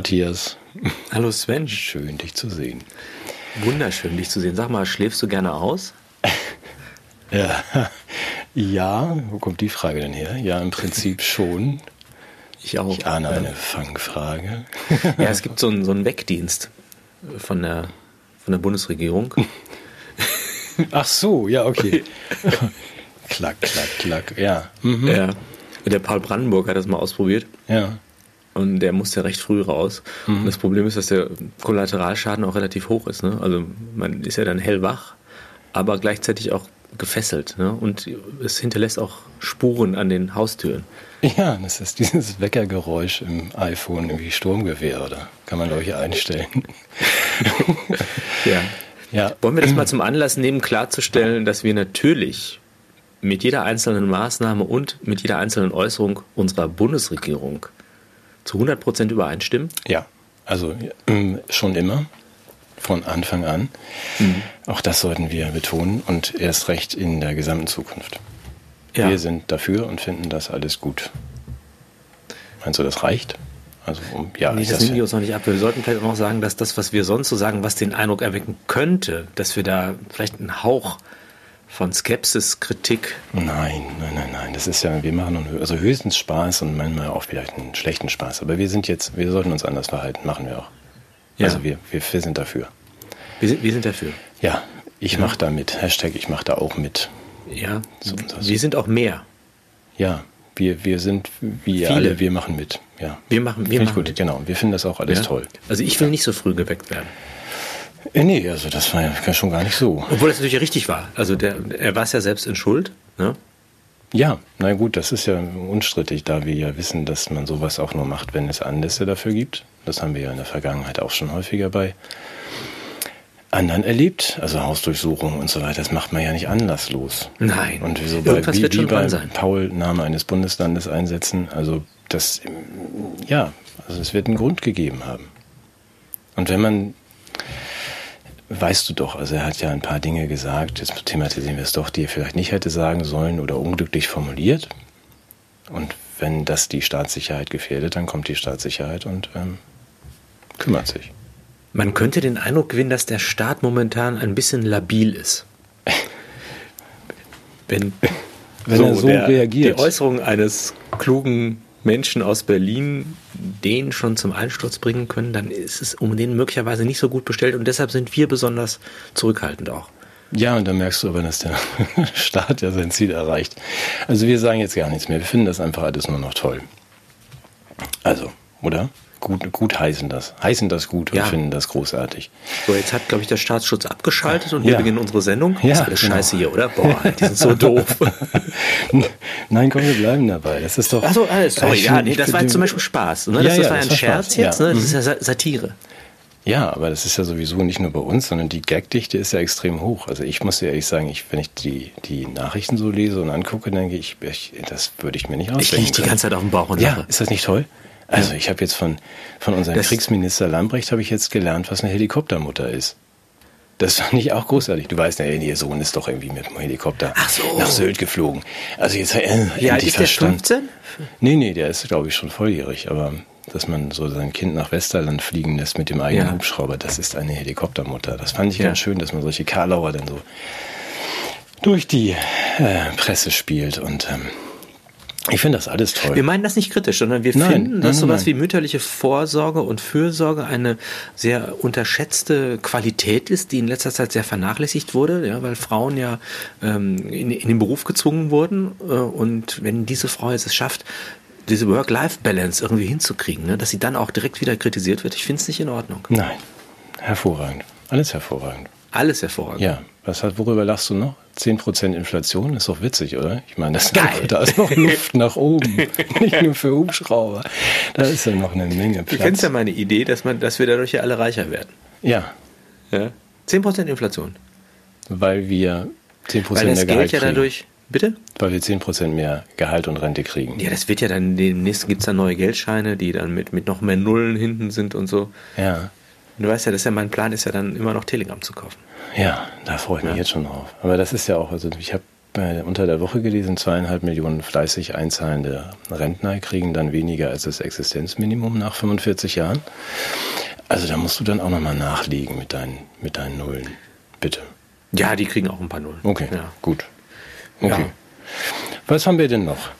Matthias. Hallo Sven. Schön, dich zu sehen. Wunderschön, dich zu sehen. Sag mal, schläfst du gerne aus? ja. ja, wo kommt die Frage denn her? Ja, im Prinzip schon. Ich auch. Ich ahne eine Fangfrage. ja, es gibt so einen, so einen Wegdienst von der, von der Bundesregierung. Ach so, ja, okay. klack, klack, klack, ja. Mhm. Ja. Der Paul Brandenburg hat das mal ausprobiert. Ja. Und der musste recht früh raus. Mhm. Und das Problem ist, dass der Kollateralschaden auch relativ hoch ist. Ne? Also man ist ja dann hellwach, aber gleichzeitig auch gefesselt. Ne? Und es hinterlässt auch Spuren an den Haustüren. Ja, das ist dieses Weckergeräusch im iPhone, irgendwie Sturmgewehr, oder? Kann man, glaube ich, einstellen. ja. ja. Wollen wir das mal zum Anlass nehmen, klarzustellen, dass wir natürlich mit jeder einzelnen Maßnahme und mit jeder einzelnen Äußerung unserer Bundesregierung zu 100 Prozent übereinstimmen? Ja, also ähm, schon immer, von Anfang an. Mhm. Auch das sollten wir betonen und erst recht in der gesamten Zukunft. Ja. Wir sind dafür und finden das alles gut. Meinst du, das reicht? Also, ja, nee, das, das nehmen wir uns noch nicht ab. Wir sollten vielleicht auch noch sagen, dass das, was wir sonst so sagen, was den Eindruck erwecken könnte, dass wir da vielleicht einen Hauch von Skepsis, Kritik? Nein, nein, nein, nein. Das ist ja, wir machen also höchstens Spaß und manchmal auch vielleicht einen schlechten Spaß. Aber wir sind jetzt, wir sollten uns anders verhalten, machen wir auch. Ja. Also wir, wir, wir sind dafür. Wir sind, wir sind dafür. Ja, ich ja. mache da mit. Hashtag, ich mache da auch mit. Ja, so, wir sind auch mehr. Ja, wir, wir sind wie Viele. alle, wir machen mit. Ja. Wir machen, wir machen gut, mit. genau. Wir finden das auch alles ja. toll. Also ich will nicht so früh geweckt werden. Äh, nee, also das war ja schon gar nicht so. Obwohl das natürlich richtig war. Also der, er war es ja selbst in Schuld. Ne? Ja, na gut, das ist ja unstrittig, da wir ja wissen, dass man sowas auch nur macht, wenn es Anlässe dafür gibt. Das haben wir ja in der Vergangenheit auch schon häufiger bei anderen erlebt, also Hausdurchsuchungen und so weiter. Das macht man ja nicht anlasslos. Nein. Und wieso bei, wie, wie bei Paul Name eines Bundeslandes einsetzen, also das, ja, also es wird einen Grund gegeben haben. Und wenn man weißt du doch, also er hat ja ein paar Dinge gesagt, jetzt thematisieren wir es doch, die er vielleicht nicht hätte sagen sollen oder unglücklich formuliert. Und wenn das die Staatssicherheit gefährdet, dann kommt die Staatssicherheit und ähm, kümmert sich. Man könnte den Eindruck gewinnen, dass der Staat momentan ein bisschen labil ist. Wenn, wenn so er so der, reagiert. Die Äußerung eines klugen Menschen aus Berlin den schon zum Einsturz bringen können, dann ist es um den möglicherweise nicht so gut bestellt und deshalb sind wir besonders zurückhaltend auch. Ja, und da merkst du aber, dass der Staat ja sein Ziel erreicht. Also wir sagen jetzt gar nichts mehr. Wir finden das einfach alles nur noch toll. Also, oder? Gut, gut heißen das. Heißen das gut und ja. finden das großartig. So, jetzt hat, glaube ich, der Staatsschutz abgeschaltet und wir ja. beginnen unsere Sendung. Ja, das ist alles genau. scheiße hier, oder? Boah, die sind so doof. Nein, komm, wir bleiben dabei. Das ist doch. Achso, alles, sorry, ja, nee, das war jetzt zum Beispiel Spaß. Ne? Das, das war ja ein Scherz Spaß. jetzt, ne? Das ist ja Satire. Ja, aber das ist ja sowieso nicht nur bei uns, sondern die Gagdichte ist ja extrem hoch. Also ich muss ja ehrlich sagen, ich, wenn ich die, die Nachrichten so lese und angucke, denke ich, ich das würde ich mir nicht ausdenken. Ich liege die ganze Zeit auf dem Bauch und Ja, lache. ist das nicht toll? Also ich habe jetzt von, von unserem das Kriegsminister Lambrecht habe ich jetzt gelernt, was eine Helikoptermutter ist. Das fand ich auch großartig. Du weißt ja, ihr Sohn ist doch irgendwie mit dem Helikopter so. nach Sylt geflogen. Also jetzt äh, ja, endlich ist verstanden. Der 15? Nee, nee, der ist, glaube ich, schon volljährig. Aber dass man so sein Kind nach Westerland fliegen lässt mit dem eigenen ja. Hubschrauber, das ist eine Helikoptermutter. Das fand ich ja. ganz schön, dass man solche Karlauer dann so durch die äh, Presse spielt und ähm, ich finde das alles toll. Wir meinen das nicht kritisch, sondern wir nein, finden, dass nein, sowas nein. wie mütterliche Vorsorge und Fürsorge eine sehr unterschätzte Qualität ist, die in letzter Zeit sehr vernachlässigt wurde, ja, weil Frauen ja ähm, in, in den Beruf gezwungen wurden. Äh, und wenn diese Frau jetzt es schafft, diese Work-Life-Balance irgendwie hinzukriegen, ne, dass sie dann auch direkt wieder kritisiert wird, ich finde es nicht in Ordnung. Nein, hervorragend. Alles hervorragend. Alles hervorragend. Ja, was hat, worüber lachst du noch? 10% Inflation ist doch witzig, oder? Ich meine, das da ist noch Luft nach oben. Nicht nur für Hubschrauber. Da ist ja noch eine Menge Platz. Du kennst ja meine Idee, dass, man, dass wir dadurch ja alle reicher werden. Ja. ja? 10% Inflation. Weil wir 10% Weil das mehr Geld ja dadurch. Bitte? Weil wir 10% mehr Gehalt und Rente kriegen. Ja, das wird ja dann, demnächst gibt es dann neue Geldscheine, die dann mit, mit noch mehr Nullen hinten sind und so. Ja. Und du weißt ja, das ja mein Plan, ist ja dann immer noch Telegram zu kaufen. Ja, da freue ich mich ja. jetzt schon drauf. Aber das ist ja auch, also ich habe äh, unter der Woche gelesen, zweieinhalb Millionen fleißig einzahlende Rentner kriegen dann weniger als das Existenzminimum nach 45 Jahren. Also da musst du dann auch nochmal nachlegen mit deinen, mit deinen Nullen. Bitte. Ja, die kriegen auch ein paar Nullen. Okay, ja. gut. Okay. Ja. Was haben wir denn noch?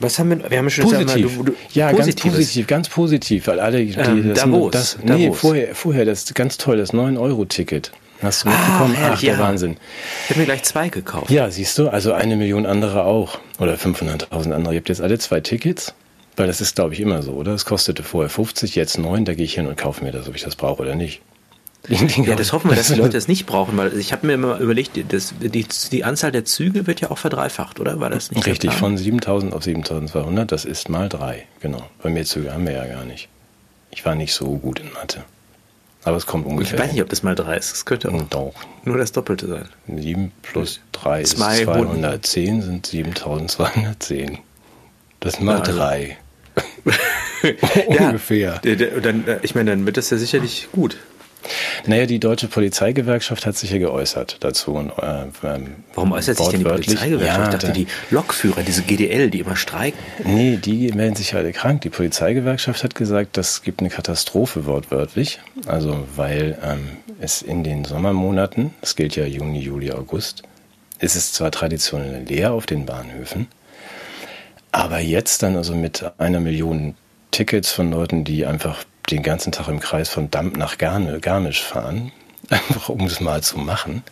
Was haben wir? Wir haben schon positiv. Einmal, du, du, ja, ganz positiv, ganz positiv, weil alle, die, ähm, das, Davos, das, Davos. nee, vorher, vorher, das ganz toll, das 9-Euro-Ticket. Hast du mitbekommen? Ah, Ach, der ja. Wahnsinn. Ich habe mir gleich zwei gekauft. Ja, siehst du, also eine Million andere auch. Oder 500.000 andere. Ihr habt jetzt alle zwei Tickets. Weil das ist, glaube ich, immer so, oder? Es kostete vorher 50, jetzt 9, da gehe ich hin und kaufe mir das, ob ich das brauche oder nicht. Ja, das hoffen wir, dass die Leute das nicht brauchen, weil ich habe mir immer überlegt, das, die, die Anzahl der Züge wird ja auch verdreifacht, oder? War das nicht Richtig, von 7000 auf 7200, das ist mal drei, genau. Bei mehr Züge haben wir ja gar nicht. Ich war nicht so gut in Mathe. Aber es kommt ungefähr. Ich weiß nicht, ob das mal drei ist. Das könnte auch Doch. nur das Doppelte sein. 7 plus 3 ist 210, sind 7210. Das mal ja, also drei. ungefähr. Ja, dann, äh, ich meine, dann wird das ja sicherlich gut. Naja, die deutsche Polizeigewerkschaft hat sich ja geäußert dazu. Äh, ähm, Warum äußert sich denn die Polizeigewerkschaft? Ja, ich dachte, die Lokführer, diese GDL, die immer streiken. Nee, die melden sich alle krank. Die Polizeigewerkschaft hat gesagt, das gibt eine Katastrophe wortwörtlich. Also, weil ähm, es in den Sommermonaten, das gilt ja Juni, Juli, August, ist es zwar traditionell leer auf den Bahnhöfen, aber jetzt dann also mit einer Million Tickets von Leuten, die einfach den ganzen Tag im Kreis von Damp nach Garmisch fahren, einfach um es mal zu machen,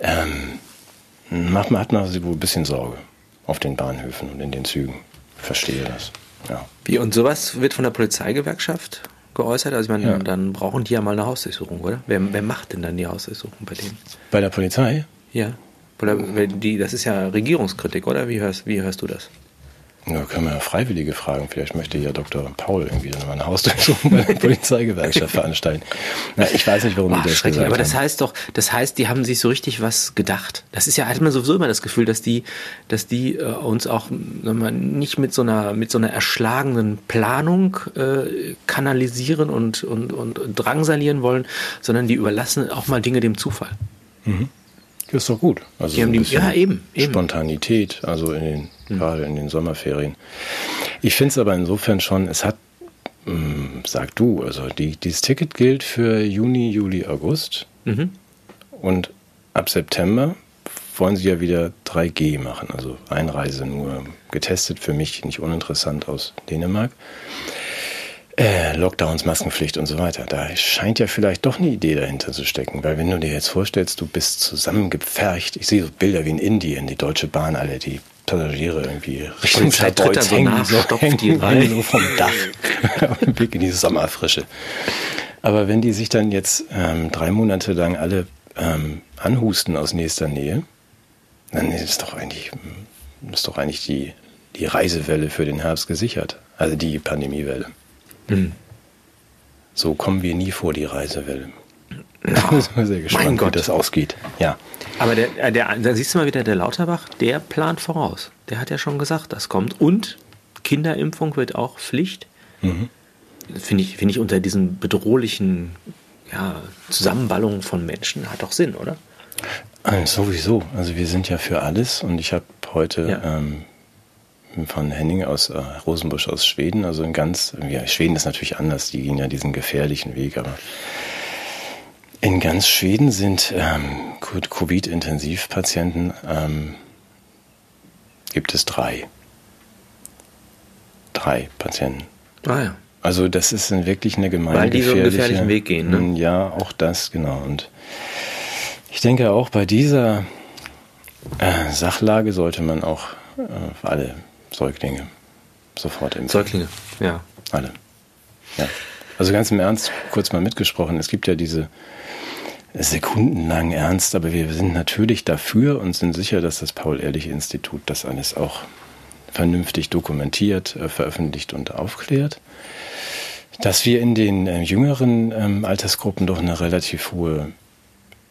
ähm, macht man, hat man also wohl ein bisschen Sorge auf den Bahnhöfen und in den Zügen. Verstehe das. Ja. Wie, und sowas wird von der Polizeigewerkschaft geäußert? Also ich meine, ja. dann brauchen die ja mal eine Hausdurchsuchung, oder? Wer, wer macht denn dann die Hausdurchsuchung bei denen? Bei der Polizei? Ja. Oder die, das ist ja Regierungskritik, oder? Wie hörst, wie hörst du das? Ja, können wir ja Freiwillige fragen. Vielleicht möchte ja Dr. Paul irgendwie dann mal eine Hausdurchsuchung bei der Polizeigewerkschaft veranstalten. Na, ich weiß nicht, warum Boah, die das gesagt Aber das heißt doch, das heißt, die haben sich so richtig was gedacht. Das ist ja, hat man sowieso immer das Gefühl, dass die, dass die äh, uns auch mal, nicht mit so einer, mit so einer erschlagenen Planung äh, kanalisieren und, und, und drangsalieren wollen, sondern die überlassen auch mal Dinge dem Zufall. Mhm. Das ist doch gut. Also die haben die, ja, eben, eben. Spontanität, also in den mhm. gerade in den Sommerferien. Ich finde es aber insofern schon, es hat, mh, hm, sag du, also die, dieses Ticket gilt für Juni, Juli, August mhm. und ab September wollen sie ja wieder 3G machen, also Einreise nur getestet, für mich nicht uninteressant aus Dänemark. Äh, Lockdowns, Maskenpflicht und so weiter. Da scheint ja vielleicht doch eine Idee dahinter zu stecken, weil wenn du dir jetzt vorstellst, du bist zusammengepfercht, ich sehe so Bilder wie in Indien, die Deutsche Bahn, alle, die Passagiere irgendwie Richtung Stadtbreuz so hängen, so, hängen die rein. so vom Dach und Blick in die Sommerfrische. Aber wenn die sich dann jetzt ähm, drei Monate lang alle ähm, anhusten aus nächster Nähe, dann ist doch eigentlich, ist doch eigentlich die, die Reisewelle für den Herbst gesichert. Also die Pandemiewelle. Mhm. So kommen wir nie vor die Reisewelle. Da sind wir sehr gespannt, wie das ausgeht. Ja. Aber der, äh, der, da siehst du mal wieder, der Lauterbach, der plant voraus. Der hat ja schon gesagt, das kommt. Und Kinderimpfung wird auch Pflicht. Mhm. Finde ich, find ich unter diesen bedrohlichen ja, Zusammenballungen von Menschen hat doch Sinn, oder? Also sowieso. Also wir sind ja für alles und ich habe heute ja. ähm, von Henning aus äh, Rosenbusch aus Schweden, also in ganz, ja, Schweden ist natürlich anders, die gehen ja diesen gefährlichen Weg, aber in ganz Schweden sind ähm, Covid-Intensivpatienten, ähm, gibt es drei. Drei Patienten. Ah ja. Also das ist wirklich eine gemeine Weil die so einen gefährlichen Weg gehen. Ne? Ja, auch das, genau. Und ich denke auch bei dieser äh, Sachlage sollte man auch äh, alle Säuglinge sofort impfen. Säuglinge, ja. Alle. Ja. Also ganz im Ernst, kurz mal mitgesprochen, es gibt ja diese sekundenlang ernst, aber wir sind natürlich dafür und sind sicher, dass das Paul-Ehrlich-Institut das alles auch vernünftig dokumentiert, äh, veröffentlicht und aufklärt. Dass wir in den äh, jüngeren ähm, Altersgruppen doch eine relativ hohe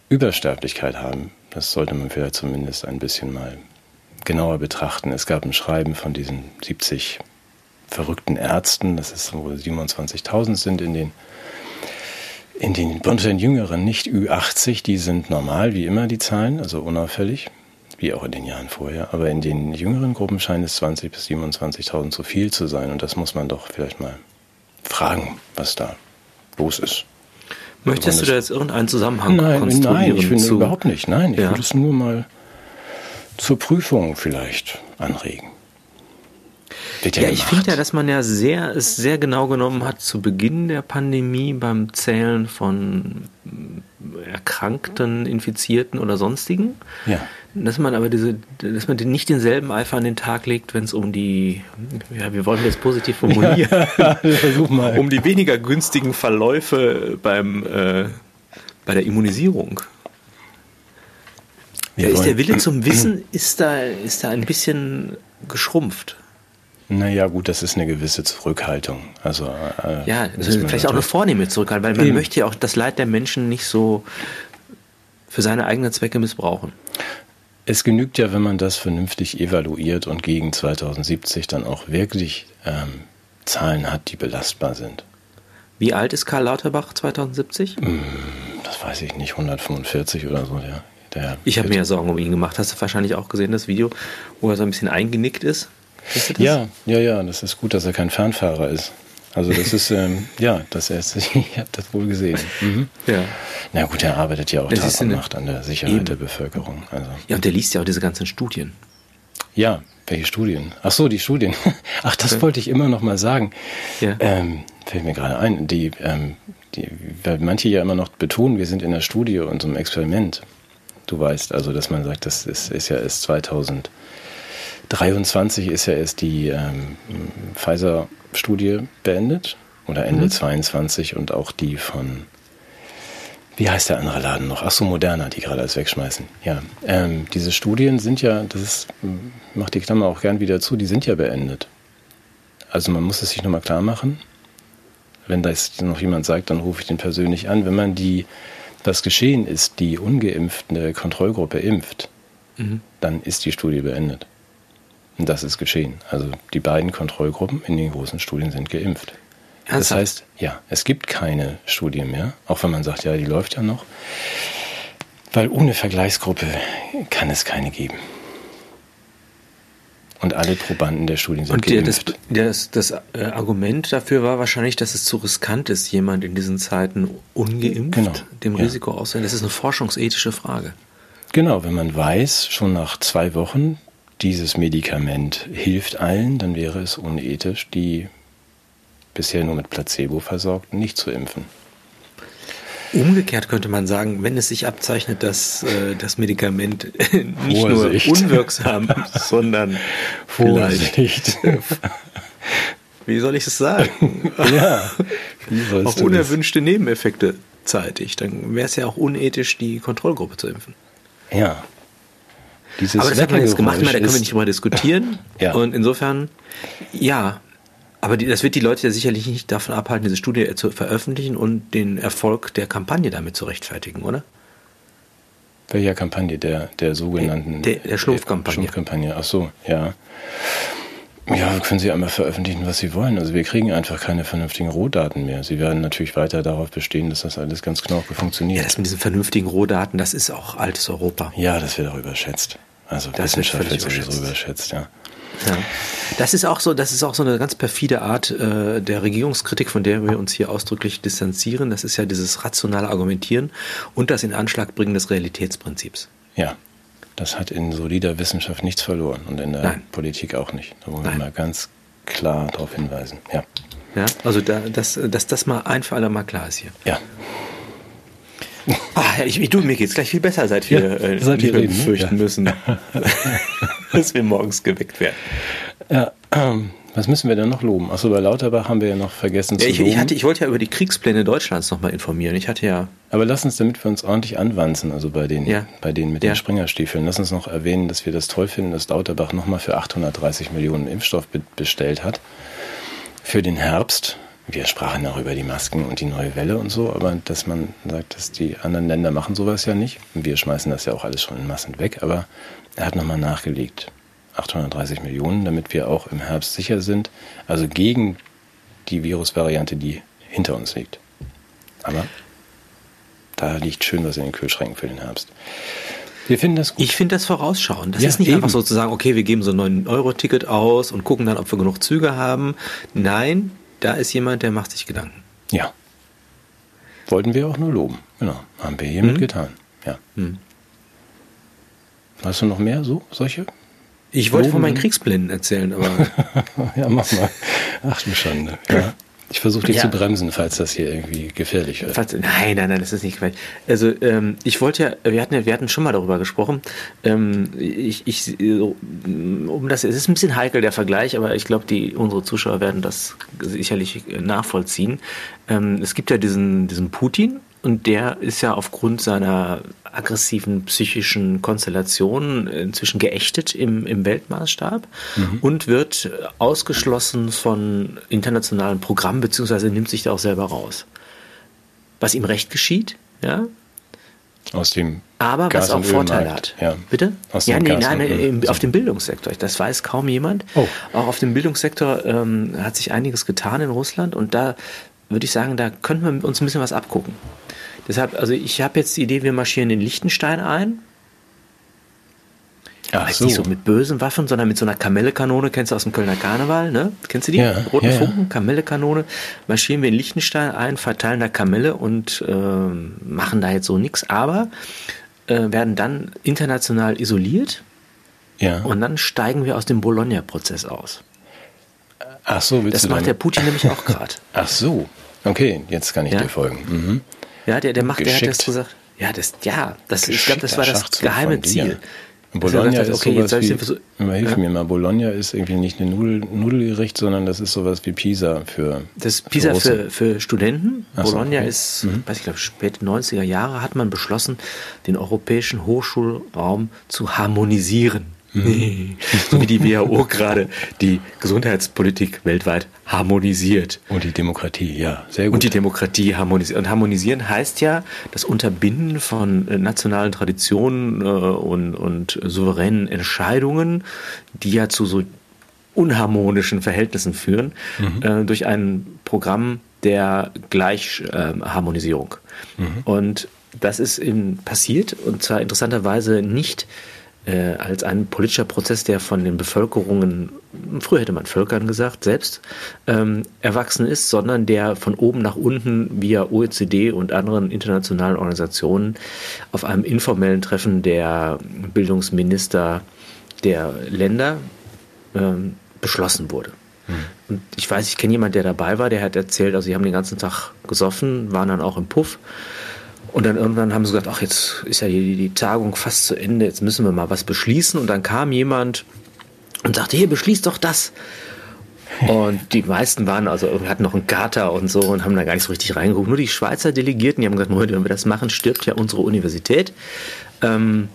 Übersterblichkeit haben, das sollte man vielleicht zumindest ein bisschen mal genauer betrachten. Es gab ein Schreiben von diesen 70 verrückten Ärzten, das ist wohl 27.000 sind in den in den, unter den Jüngeren nicht Ü80, die sind normal, wie immer die Zahlen, also unauffällig. wie auch in den Jahren vorher. Aber in den jüngeren Gruppen scheint es 20.000 bis 27.000 zu viel zu sein. Und das muss man doch vielleicht mal fragen, was da los ist. Möchtest du da jetzt irgendeinen Zusammenhang nein, konstruieren? Nein, ich finde überhaupt nicht. Nein, ich Ja. würde es nur mal zur Prüfung vielleicht anregen. Wird Ja, ich gemacht. finde ja, dass man ja sehr, es sehr genau genommen hat zu Beginn der Pandemie beim Zählen von Erkrankten, Infizierten oder sonstigen. Ja. Dass man aber diese, dass man den- nicht denselben Eifer an den Tag legt, wenn es um die, ja, wir wollen das positiv formulieren, Versuch mal. um die weniger günstigen Verläufe beim, äh, bei der Immunisierung. Da ist der Wille zum Wissen, ist da, ist da ein bisschen geschrumpft. Naja, gut, das ist eine gewisse Zurückhaltung. Also, äh, Ja, also vielleicht auch eine vornehme Zurückhaltung, weil man Eben. möchte ja auch das Leid der Menschen nicht so für seine eigenen Zwecke missbrauchen. Es genügt ja, wenn man das vernünftig evaluiert und gegen 2070 dann auch wirklich ähm, Zahlen hat, die belastbar sind. Wie alt ist Karl Lauterbach 2070? Das weiß ich nicht, 145 oder so. Der, der Ich habe mir ja Sorgen um ihn gemacht. Hast du wahrscheinlich auch gesehen, das Video, wo er so ein bisschen eingenickt ist? Das? Ja, ja, ja, das ist gut, dass er kein Fernfahrer ist. Also das ist, ähm, ja, dass er ist, ich habe das wohl gesehen. Mhm. Ja. Na gut, er arbeitet ja auch Das Tag und Nacht an der Sicherheit Eben. der Bevölkerung. Also Ja, und der liest ja auch diese ganzen Studien. ja, welche Studien? Ach so, die Studien. Ach, das wollte ich immer noch mal sagen. Ja. Ähm, fällt mir gerade ein. Die, ähm, die, weil manche ja immer noch betonen, wir sind in der Studie und so einem Experiment. Du weißt also, dass man sagt, das ist, ist ja erst 2023 ist ja erst die ähm, Pfizer-Studie beendet oder Ende Mhm. 22 und auch die von wie heißt der andere Laden noch? Ach so, Moderna, die gerade alles wegschmeißen. Ja, ähm, diese Studien sind ja, das ist, macht die Klammer auch gern wieder zu, die sind ja beendet. Also man muss es sich nochmal klar machen. Wenn das noch jemand sagt, dann rufe ich den persönlich an. Wenn man die, was geschehen ist, die ungeimpfte Kontrollgruppe impft, Mhm. dann ist die Studie beendet. Und das ist geschehen. Also die beiden Kontrollgruppen in den großen Studien sind geimpft. Das Ernsthaft? heißt, ja, es gibt keine Studie mehr, auch wenn man sagt, ja, die läuft ja noch. Weil ohne Vergleichsgruppe kann es keine geben. Und alle Probanden der Studien sind Und das, geimpft. der, das, das äh, Argument dafür war wahrscheinlich, dass es zu riskant ist, jemand in diesen Zeiten ungeimpft Genau, dem ja. Risiko auszusetzen. Das ist eine forschungsethische Frage. Genau, wenn man weiß, schon nach zwei Wochen, dieses Medikament hilft allen, dann wäre es unethisch, die bisher nur mit Placebo versorgten nicht zu impfen. Umgekehrt könnte man sagen, wenn es sich abzeichnet, dass äh, das Medikament nicht Vorsicht. nur unwirksam, sondern vielleicht, wie soll ich es sagen, Ja, wie auch du das? unerwünschte Nebeneffekte zeitigt, dann wäre es ja auch unethisch, die Kontrollgruppe zu impfen. Ja. Dieses Aber das hat man jetzt gemacht, da können wir nicht drüber diskutieren. Ja. Und insofern, ja. Aber die, das wird die Leute ja sicherlich nicht davon abhalten, diese Studie zu veröffentlichen und den Erfolg der Kampagne damit zu rechtfertigen, oder? Welcher Kampagne? Der, der sogenannten... Der- der Schlumpfkampagne. Schlumpfkampagne, ach so, ja. Ja, können Sie einmal veröffentlichen, was Sie wollen. Also wir kriegen einfach keine vernünftigen Rohdaten mehr. Sie werden natürlich weiter darauf bestehen, dass das alles ganz genau funktioniert. Ja, das mit diesen vernünftigen Rohdaten, das ist auch altes Europa. Ja, das wird auch überschätzt. Also Das Wissenschaft wird sowieso überschätzt, ja. Ja. Das ist auch so, das ist auch so eine ganz perfide Art äh, der Regierungskritik, von der wir uns hier ausdrücklich distanzieren. Das ist ja dieses rationale Argumentieren und das in Anschlag bringen des Realitätsprinzips. Ja, das hat in solider Wissenschaft nichts verloren und in der Nein. Politik auch nicht. Da wollen Nein. wir mal ganz klar darauf hinweisen. Ja, Ja, also da, dass, dass das mal ein für alle Mal klar ist hier. ja. Ah, ja, ich, du, mir geht's gleich viel besser, seit wir Ja, äh, seit reden, ne? fürchten Ja. müssen, dass wir morgens geweckt werden. ja ähm, was müssen wir denn noch loben? Achso, bei Lauterbach haben wir ja noch vergessen Ja, zu ich, loben. ich, hatte, ich wollte ja über die Kriegspläne Deutschlands nochmal informieren. Ich hatte ja, Aber lass uns, damit wir uns ordentlich anwanzen, also bei den, Ja. bei denen mit den Springerstiefeln, lass uns noch erwähnen, dass wir das toll finden, dass Lauterbach nochmal für 830 Millionen Impfstoff be bestellt hat. Für den Herbst. Wir sprachen auch über die Masken und die neue Welle und so, aber dass man sagt, dass die anderen Länder machen sowas ja nicht. Wir schmeißen das ja auch alles schon in Massen weg, aber er hat nochmal nachgelegt. 830 Millionen, damit wir auch im Herbst sicher sind. Also gegen die Virusvariante, die hinter uns liegt. Aber da liegt schön was in den Kühlschränken für den Herbst. Wir finden das gut. Ich finde das vorausschauen. Das ja, ist nicht eben. einfach so zu sagen, okay, wir geben so ein 9-Euro-Ticket aus und gucken dann, ob wir genug Züge haben. Nein, da ist jemand, der macht sich Gedanken. Ja. Wollten wir auch nur loben. Genau. Haben wir hiermit mhm. getan. Ja. Mhm. Hast du noch mehr so, solche? Ich wollte von meinen Kriegsblinden erzählen, aber. ja, mach mal. Ach du Schande. Ja. Ich versuche dich ja. zu bremsen, falls das hier irgendwie gefährlich wird. Falls, nein, nein, nein, das ist nicht gefährlich. Also ähm, ich wollte ja, wir hatten ja, wir hatten schon mal darüber gesprochen. Ähm, ich, ich, um das, es ist ein bisschen heikel der Vergleich, aber ich glaube, die unsere Zuschauer werden das sicherlich nachvollziehen. Ähm, es gibt ja diesen, diesen Putin, und der ist ja aufgrund seiner aggressiven psychischen Konstellation inzwischen geächtet im, im Weltmaßstab mhm. und wird ausgeschlossen von internationalen Programmen, beziehungsweise nimmt sich da auch selber raus. Was ihm recht geschieht, ja. Aus dem aber Gas was auch Vorteile hat. Ja. Bitte? Aus ja, nee, nein, im, auf dem Bildungssektor. Das weiß kaum jemand. Oh. Auch auf dem Bildungssektor ähm, hat sich einiges getan in Russland und da würde ich sagen, da könnten wir uns ein bisschen was abgucken. Deshalb, also ich habe jetzt die Idee, wir marschieren in Liechtenstein ein. Ach so. Nicht so mit bösen Waffen, sondern mit so einer Kamellekanone, kennst du aus dem Kölner Karneval, ne? Kennst du die? Ja, Roten ja, Funken, ja. Kamellekanone. Marschieren wir in Liechtenstein ein, verteilen da Kamelle und äh, machen da jetzt so nichts, aber äh, werden dann international isoliert. Ja. Und dann steigen wir aus dem Bologna-Prozess aus. Ach so, willst das du macht der Putin nämlich auch gerade. Ach so, okay, jetzt kann ich dir folgen. Mhm. Ja, der, der macht, der hat das gesagt. Ja, das, ja, das, ich glaube, das war das geheime Ziel. Bologna sagt, okay, ist sowas wie, immer hilf ja. mir mal, Bologna ist irgendwie nicht eine Nudel, Nudelgericht, sondern das ist sowas wie Pisa für Das ist Pisa für, für, Studenten. Ach Bologna okay. ist, mhm. weiß ich glaube, späte 90er Jahre hat man beschlossen, den europäischen Hochschulraum zu harmonisieren. Nee. so wie die WHO gerade die Gesundheitspolitik weltweit harmonisiert. Und die Demokratie, ja, sehr gut. Und die Demokratie harmonisiert. Und harmonisieren heißt ja das Unterbinden von äh, nationalen Traditionen äh, und, und souveränen Entscheidungen, die ja zu so unharmonischen Verhältnissen führen, mhm. äh, durch ein Programm der Gleichharmonisierung. Ähm, mhm. Und das ist in, passiert und zwar interessanterweise nicht äh, als ein politischer Prozess, der von den Bevölkerungen, früher hätte man Völkern gesagt, selbst ähm, erwachsen ist, sondern der von oben nach unten via OECD und anderen internationalen Organisationen auf einem informellen Treffen der Bildungsminister der Länder ähm, beschlossen wurde. Hm. Und ich weiß, ich kenne jemanden, der dabei war, der hat erzählt, also sie haben den ganzen Tag gesoffen, waren dann auch im Puff und dann irgendwann haben sie gesagt, ach, jetzt ist ja die, die Tagung fast zu Ende, jetzt müssen wir mal was beschließen. Und dann kam jemand und sagte, hier, beschließt doch das. Und die meisten waren, also hatten noch einen Kater und so und haben da gar nicht so richtig reingeguckt. Nur die Schweizer Delegierten, die haben gesagt, wenn wir das machen, stirbt ja unsere Universität. Ähm,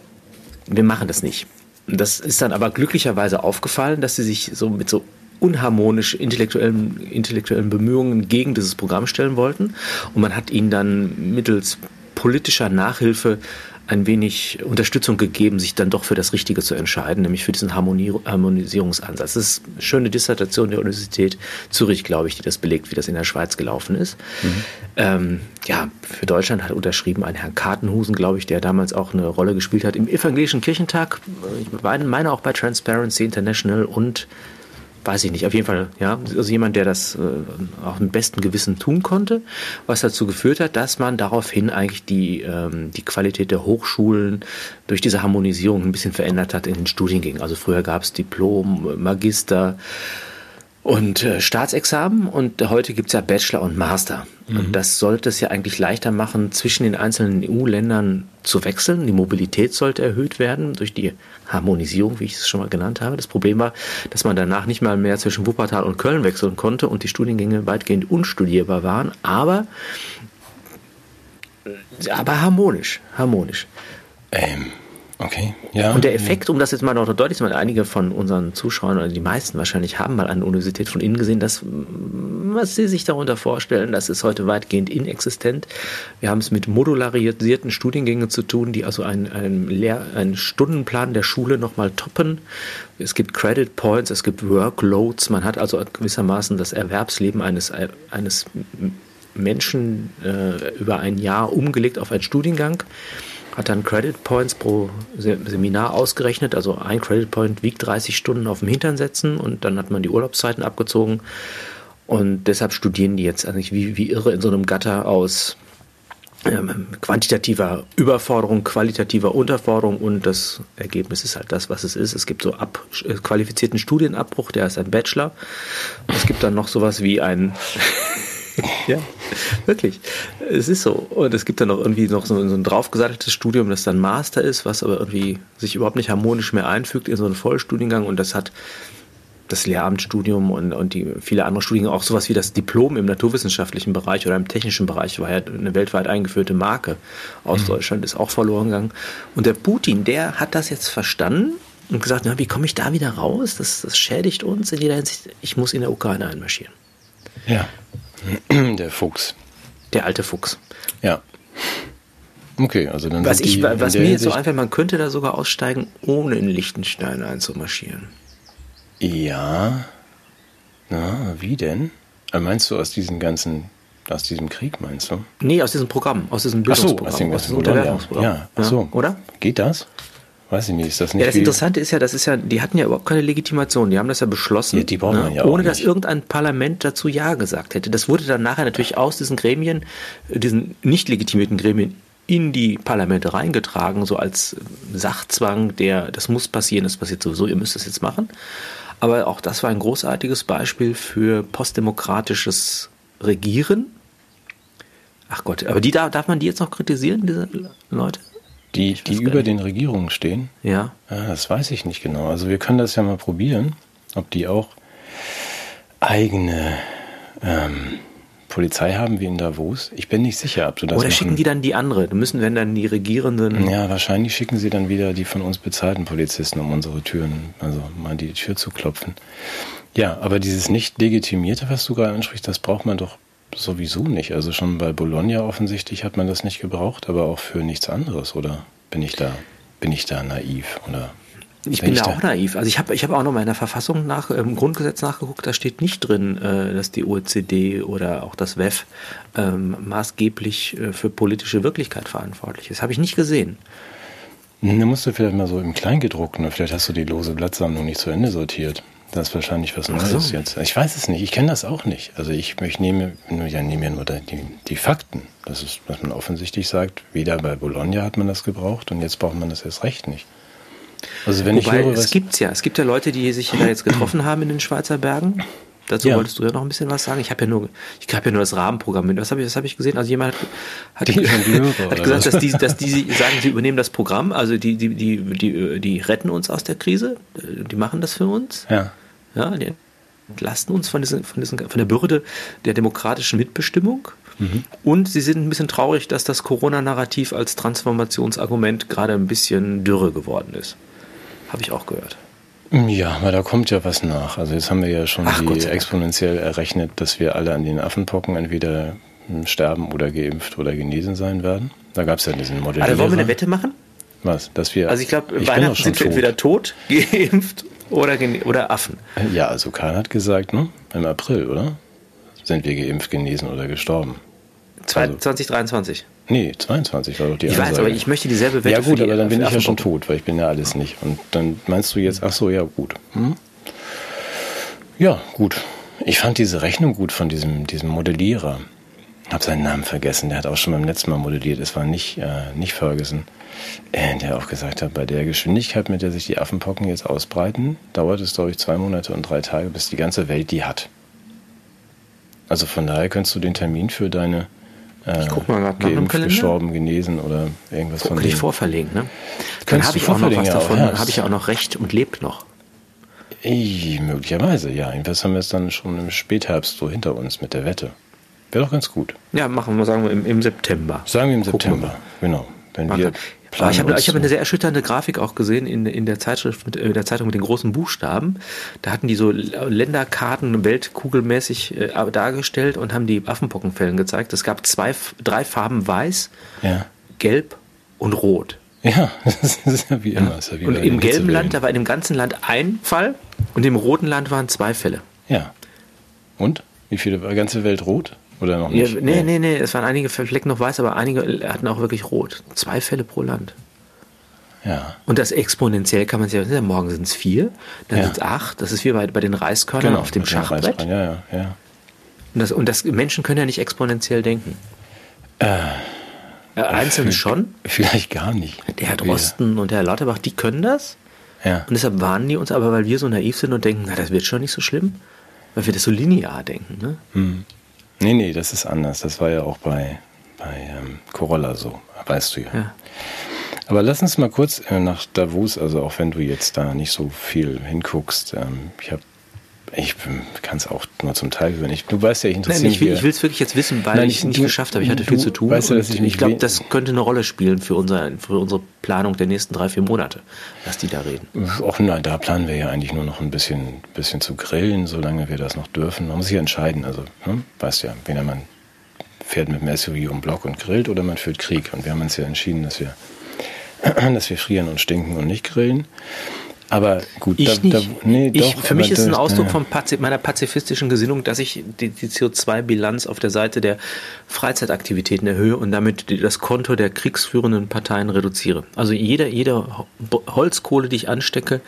wir machen das nicht. Das ist dann aber glücklicherweise aufgefallen, dass sie sich so mit so unharmonisch intellektuellen, intellektuellen Bemühungen gegen dieses Programm stellen wollten. Und man hat ihnen dann mittels politischer Nachhilfe ein wenig Unterstützung gegeben, sich dann doch für das Richtige zu entscheiden, nämlich für diesen Harmonisierungsansatz. Das ist eine schöne Dissertation der Universität Zürich, glaube ich, die das belegt, wie das in der Schweiz gelaufen ist. Mhm. Ähm, ja, für Deutschland hat unterschrieben ein Herrn Kartenhusen, glaube ich, der damals auch eine Rolle gespielt hat im Evangelischen Kirchentag, ich meine auch bei Transparency International und weiß ich nicht, auf jeden Fall, ja, also jemand, der das äh, auch im besten Gewissen tun konnte, was dazu geführt hat, dass man daraufhin eigentlich die, ähm, die Qualität der Hochschulen durch diese Harmonisierung ein bisschen verändert hat in den Studiengängen. Also früher gab es Diplom, Magister, und äh, Staatsexamen und heute gibt's ja Bachelor und Master. Mhm. Und das sollte es ja eigentlich leichter machen, zwischen den einzelnen EU-Ländern zu wechseln. Die Mobilität sollte erhöht werden durch die Harmonisierung, wie ich es schon mal genannt habe. Das Problem war, dass man danach nicht mal mehr zwischen Wuppertal und Köln wechseln konnte und die Studiengänge weitgehend unstudierbar waren, aber, aber harmonisch, harmonisch. Ähm, Okay, ja. Und der Effekt, um das jetzt mal noch deutlich zu machen, einige von unseren Zuschauern oder die meisten wahrscheinlich haben mal eine Universität von innen gesehen, das, was sie sich darunter vorstellen, das ist heute weitgehend inexistent. Wir haben es mit modularisierten Studiengängen zu tun, die also einen, einen, Lehr-, einen Stundenplan der Schule nochmal toppen. Es gibt Credit Points, es gibt Workloads, man hat also gewissermaßen das Erwerbsleben eines, eines Menschen äh, über ein Jahr umgelegt auf einen Studiengang. Hat dann Credit Points pro Seminar ausgerechnet. Also ein Credit Point wiegt 30 Stunden auf dem Hintern setzen und dann hat man die Urlaubszeiten abgezogen. Und deshalb studieren die jetzt eigentlich wie, wie irre in so einem Gatter aus ähm, quantitativer Überforderung, qualitativer Unterforderung und das Ergebnis ist halt das, was es ist. Es gibt so ab, äh, qualifizierten Studienabbruch, der ist ein Bachelor. Es gibt dann noch sowas wie ein ja, wirklich. Es ist so. Und es gibt dann noch irgendwie noch so, so ein draufgesatteltes Studium, das dann Master ist, was aber irgendwie sich überhaupt nicht harmonisch mehr einfügt in so einen Vollstudiengang. Und das hat das Lehramtsstudium und, und die viele andere Studien, auch sowas wie das Diplom im naturwissenschaftlichen Bereich oder im technischen Bereich, war ja eine weltweit eingeführte Marke aus mhm. Deutschland, ist auch verloren gegangen. Und der Putin, der hat das jetzt verstanden und gesagt, na, wie komme ich da wieder raus? Das, das schädigt uns in jeder Hinsicht. Ich muss in der Ukraine einmarschieren. Ja. Der Fuchs. Der alte Fuchs. Ja. Okay, also dann. Was, ich, was mir jetzt so einfällt, man könnte da sogar aussteigen, ohne in Liechtenstein einzumarschieren. Ja. Na, wie denn? Äh, meinst du aus diesem ganzen, aus diesem Krieg, meinst du? Nee, aus diesem Programm, aus diesem Bildungsprogramm, ach so, aus, dem, aus diesem Unterwerfungsprogramm. Ja, ach so. Oder? Geht das? Weiß ich nicht, ist das nicht Ja, das Interessante ist ja, das ist ja, die hatten ja überhaupt keine Legitimation, die haben das ja beschlossen, ja, die brauchen ne? ja ohne nicht. dass irgendein Parlament dazu Ja gesagt hätte. Das wurde dann nachher natürlich aus diesen Gremien, diesen nicht legitimierten Gremien in die Parlamente reingetragen, so als Sachzwang, der, das muss passieren, das passiert sowieso, ihr müsst das jetzt machen. Aber auch das war ein großartiges Beispiel für postdemokratisches Regieren. Ach Gott, aber die darf man die jetzt noch kritisieren, diese Leute? Die, die über den Regierungen stehen? Ja. ja. Das weiß ich nicht genau. Also wir können das ja mal probieren, ob die auch eigene ähm, Polizei haben wie in Davos. Ich bin nicht sicher, ob du das Oder machen. schicken die dann die andere? Da müssen wenn dann die Regierenden... Ja, wahrscheinlich schicken sie dann wieder die von uns bezahlten Polizisten, um unsere Türen, also mal die Tür zu klopfen. Ja, aber dieses nicht legitimierte, was du gerade ansprichst, das braucht man doch sowieso nicht. Also schon bei Bologna offensichtlich hat man das nicht gebraucht, aber auch für nichts anderes, oder bin ich da, bin ich da naiv oder? Ich bin, bin da auch naiv. Also ich habe ich hab auch noch mal in der Verfassung nach, im Grundgesetz nachgeguckt, da steht nicht drin, äh, dass die OECD oder auch das WEF ähm, maßgeblich äh, für politische Wirklichkeit verantwortlich ist. Habe ich nicht gesehen. Da musst du vielleicht mal so im Kleingedruckten, vielleicht hast du die lose Blattsammlung nicht zu Ende sortiert. Das ist wahrscheinlich was Neues so. jetzt. Ich weiß es nicht, ich kenne das auch nicht. Also ich, ich nehme, ja, nehme ja nur die, die Fakten. Das ist, was man offensichtlich sagt, weder bei Bologna hat man das gebraucht und jetzt braucht man das erst recht nicht. Also wenn Wobei, ich höre, es gibt's ja. Es gibt ja Leute, die sich da jetzt getroffen haben in den Schweizer Bergen. Dazu ja. wolltest du ja noch ein bisschen was sagen. Ich habe ja nur, ich habe ja nur das Rahmenprogramm mit. Was habe ich, was habe ich gesehen? Also jemand hat, hat, hat gesagt, dass die, dass die sagen, sie übernehmen das Programm. Also die, die, die, die, die retten uns aus der Krise. Die machen das für uns. Ja. Ja, die entlasten uns von, diesen, von, diesen, von der Bürde der demokratischen Mitbestimmung. Mhm. Und sie sind ein bisschen traurig, dass das Corona-Narrativ als Transformationsargument gerade ein bisschen dürre geworden ist. Habe ich auch gehört. Ja, aber da kommt ja was nach. Also jetzt haben wir ja schon Ach, die exponentiell errechnet, dass wir alle an den Affenpocken entweder sterben oder geimpft oder genesen sein werden. Da gab es ja diesen Modell. Also wollen wir eine Wette machen? Was? Dass wir. Also ich glaube, Weihnachten sind wir entweder tot, geimpft oder, oder Affen. Ja, also Karl hat gesagt, ne? Im April, oder? Sind wir geimpft, genesen oder gestorben? 2023. Also, nee, 22 war doch die Ich Ansage. weiß, aber ich möchte dieselbe Wette Ja gut, aber dann bin ich ja schon tot, weil ich bin ja alles nicht. Und dann meinst du jetzt, ach so, ja gut. Hm? Ja, gut. Ich fand diese Rechnung gut von diesem, diesem Modellierer. Hab seinen Namen vergessen, der hat auch schon beim letzten Mal modelliert. Es war nicht, äh, nicht Ferguson. Äh, der auch gesagt hat, bei der Geschwindigkeit, mit der sich die Affenpocken jetzt ausbreiten, dauert es, glaube ich, zwei Monate und drei Tage, bis die ganze Welt die hat. Also von daher könntest du den Termin für deine äh, guck mal nach geimpft, gestorben, genesen oder irgendwas Guck, von dem. ich vorverlegen, ne? Dann habe ich auch noch was davon, ja, habe ich ja auch noch recht und lebt noch. Ey, möglicherweise, ja. Jedenfalls haben wir es dann schon im Spätherbst so hinter uns mit der Wette. Wäre doch ganz gut. Ja, machen wir, sagen wir im, im September. Sagen wir im September, genau. Wenn wir aber ich habe hab eine sehr erschütternde Grafik auch gesehen in, in der Zeitschrift, mit, in äh, der Zeitung mit den großen Buchstaben. Da hatten die so Länderkarten weltkugelmäßig äh, dargestellt und haben die Affenpockenfällen gezeigt. Es gab zwei, drei Farben weiß, ja. gelb und rot. Ja, das ist ja wie immer. Ja wie und im gelben Land, da war in dem ganzen Land ein Fall und im roten Land waren zwei Fälle. Ja. Und? Wie viele war ganze Welt rot? Oder noch nicht? Ja, nee, nee, nee, es waren einige Flecken noch weiß, aber einige hatten auch wirklich rot. Zwei Fälle pro Land. Ja. Und das exponentiell kann man sich ja, morgen sind es vier, dann Ja. sind es acht. Das ist wie bei, bei den Reiskörnern auf dem Schachbrett. Ja, ja, ja. Und, das, und das, Menschen können ja nicht exponentiell denken. Äh, Einzelne schon. Vielleicht gar nicht. Der Herr Drosten und der Herr Lauterbach, die können das. Ja. Und deshalb warnen die uns, aber weil wir so naiv sind und denken, na, das wird schon nicht so schlimm, weil wir das so linear denken. Ne? Hm. Nee, nee, das ist anders. Das war ja auch bei, bei ähm, Corolla so, weißt du ja. Ja. Aber lass uns mal kurz äh, nach Davos, also auch wenn du jetzt da nicht so viel hinguckst. Ähm, ich habe, ich kann es auch nur zum Teil gewinnen. Ich, du weißt ja, ich interessiere mich. ich will ich will es wirklich jetzt wissen, weil Nein, ich es ich- nicht du- geschafft habe. Ich hatte du viel zu tun. weißt ja, und ich ich glaube, das könnte eine Rolle spielen für, unser, für unsere Planung der nächsten drei, vier Monate, was die da reden. Ach nein, da planen wir ja eigentlich nur noch ein bisschen, bisschen zu grillen, solange wir das noch dürfen. Man muss sich entscheiden. Also, ne, weißt ja, entweder man fährt mit dem SUV um Block und grillt oder man führt Krieg. Und wir haben uns ja entschieden, dass wir, dass wir frieren und stinken und nicht grillen. Aber gut, Ich da, nicht. Da, nee, ich, doch, für mich ist es ein Ausdruck ja. von Pazi meiner pazifistischen Gesinnung, dass ich die, die CO2-Bilanz auf der Seite der Freizeitaktivitäten erhöhe und damit das Konto der kriegsführenden Parteien reduziere. Also jede, jede Ho- Holzkohle, die ich anstecke,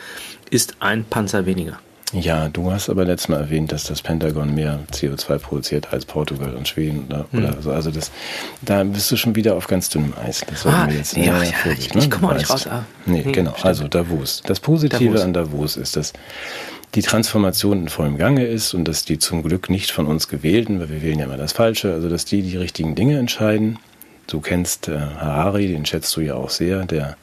ist ein Panzer weniger. Ja, du hast aber letztes Mal erwähnt, dass das Pentagon mehr CO2 produziert als Portugal und Schweden oder, Hm. oder so. Also das, da bist du schon wieder auf ganz dünnem Eis. Das Ah, wir jetzt ja, ja, ich- ich ne? komme auch nicht raus, ah. Nee, Hm, genau. stimmt. Also Davos. Das Positive Davos. an Davos ist, dass die Transformation in vollem Gange ist und dass die zum Glück nicht von uns gewählten, weil wir wählen ja immer das Falsche, also dass die die richtigen Dinge entscheiden. Du kennst äh, Harari, den schätzt du ja auch sehr, der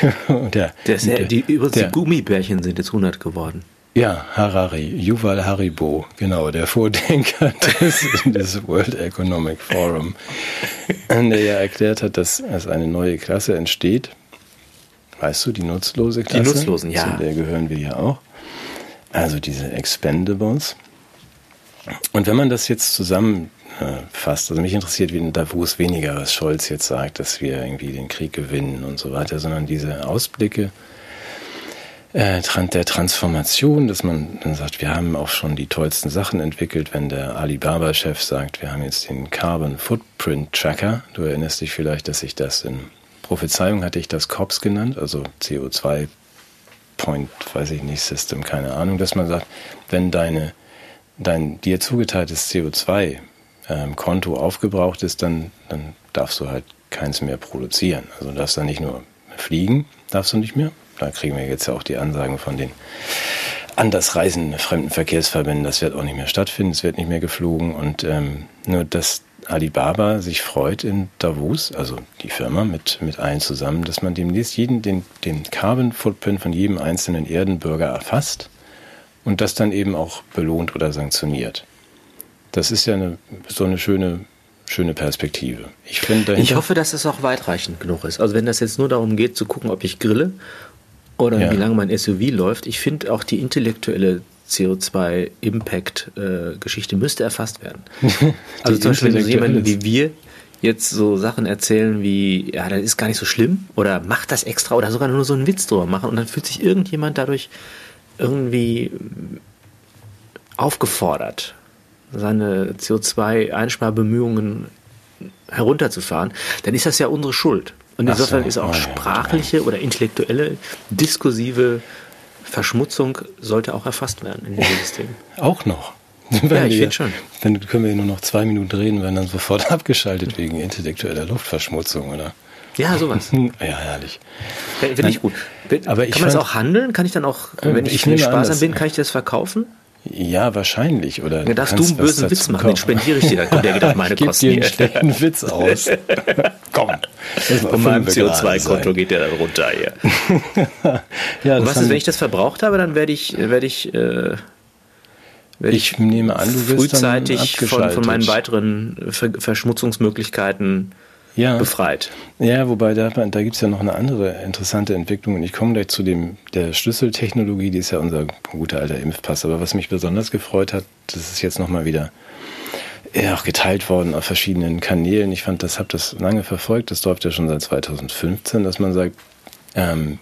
der, Der ja, die, übrigens der- die Gummibärchen sind jetzt 100 geworden. ja, Harari, Yuval Haribo, genau, der Vordenker des, des World Economic Forum, der ja erklärt hat, dass es eine neue Klasse entsteht. Weißt du, die nutzlose Klasse? Nutzlosen, ja. Zu der gehören wir ja auch. Also diese Expendables. Und wenn man das jetzt zusammenfasst, also mich interessiert wie Davos weniger, was Scholz jetzt sagt, dass wir irgendwie den Krieg gewinnen und so weiter, sondern diese Ausblicke äh, der Transformation, dass man dann sagt, wir haben auch schon die tollsten Sachen entwickelt, wenn der Alibaba-Chef sagt, wir haben jetzt den Carbon Footprint Tracker. Du erinnerst dich vielleicht, dass ich das in Prophezeiung hatte ich das COPS genannt, also CO2 Point, weiß ich nicht, System, keine Ahnung, dass man sagt, wenn deine, dein dir zugeteiltes CO2-Konto aufgebraucht ist, dann, dann darfst du halt keins mehr produzieren. Also darfst dann nicht nur fliegen, darfst du nicht mehr. Da kriegen wir jetzt ja auch die Ansagen von den anders reisenden Fremdenverkehrsverbänden, das wird auch nicht mehr stattfinden, es wird nicht mehr geflogen und ähm, nur dass Alibaba sich freut in Davos, also die Firma mit, mit allen zusammen, dass man demnächst jeden, den, den Carbon Footprint von jedem einzelnen Erdenbürger erfasst und das dann eben auch belohnt oder sanktioniert. Das ist ja eine, so eine schöne, schöne Perspektive. Ich finde Ich hoffe, dass es auch weitreichend genug ist. Also wenn das jetzt nur darum geht, zu gucken, ob ich grille oder Ja. wie lange mein SUV läuft, ich finde auch die intellektuelle CO2-Impact-Geschichte müsste erfasst werden. also zum Beispiel, wenn so jemand wie wir jetzt so Sachen erzählen wie, ja, das ist gar nicht so schlimm oder macht das extra oder sogar nur so einen Witz drüber machen und dann fühlt sich irgendjemand dadurch irgendwie aufgefordert, seine CO2-Einsparbemühungen herunterzufahren, dann ist das ja unsere Schuld. Und Ach so, insofern ist auch oh ja, sprachliche oder intellektuelle, diskursive Verschmutzung sollte auch erfasst werden in diesem System. Auch noch. Ja, Wenn ich wir- finde schon. Dann können wir nur noch zwei Minuten reden, werden dann sofort abgeschaltet wegen intellektueller Luftverschmutzung, oder? Ja, sowas. Ja, herrlich. Finde ich gut. Aber ich kann man das fand- auch handeln? Kann ich dann auch, Ähm, wenn ich, ich ich an, sparsam dass- bin, kann ich das verkaufen? Ja, wahrscheinlich. Oder Ja, darfst du einen bösen Witz machen, den kaufen. spendiere ich dir, dann kommt der geht auf meine ich Kosten dir einen schlechten Witz aus. Komm. Von meinem fünf gerade CO2-Konto sein. geht der dann runter hier. Ja, Und was ist, wenn ich das verbraucht habe, dann werde ich, werde ich, äh, werde ich nehme an, du wirst frühzeitig dann von, von meinen weiteren Ver Verschmutzungsmöglichkeiten ja. befreit. Ja, wobei da, da gibt es ja noch eine andere interessante Entwicklung und ich komme gleich zu dem der Schlüsseltechnologie, die ist ja unser guter alter Impfpass. Aber was mich besonders gefreut hat, das ist jetzt nochmal wieder ja, auch geteilt worden auf verschiedenen Kanälen. Ich fand, das habe das lange verfolgt. Das läuft ja schon seit 2015, dass man sagt, ähm,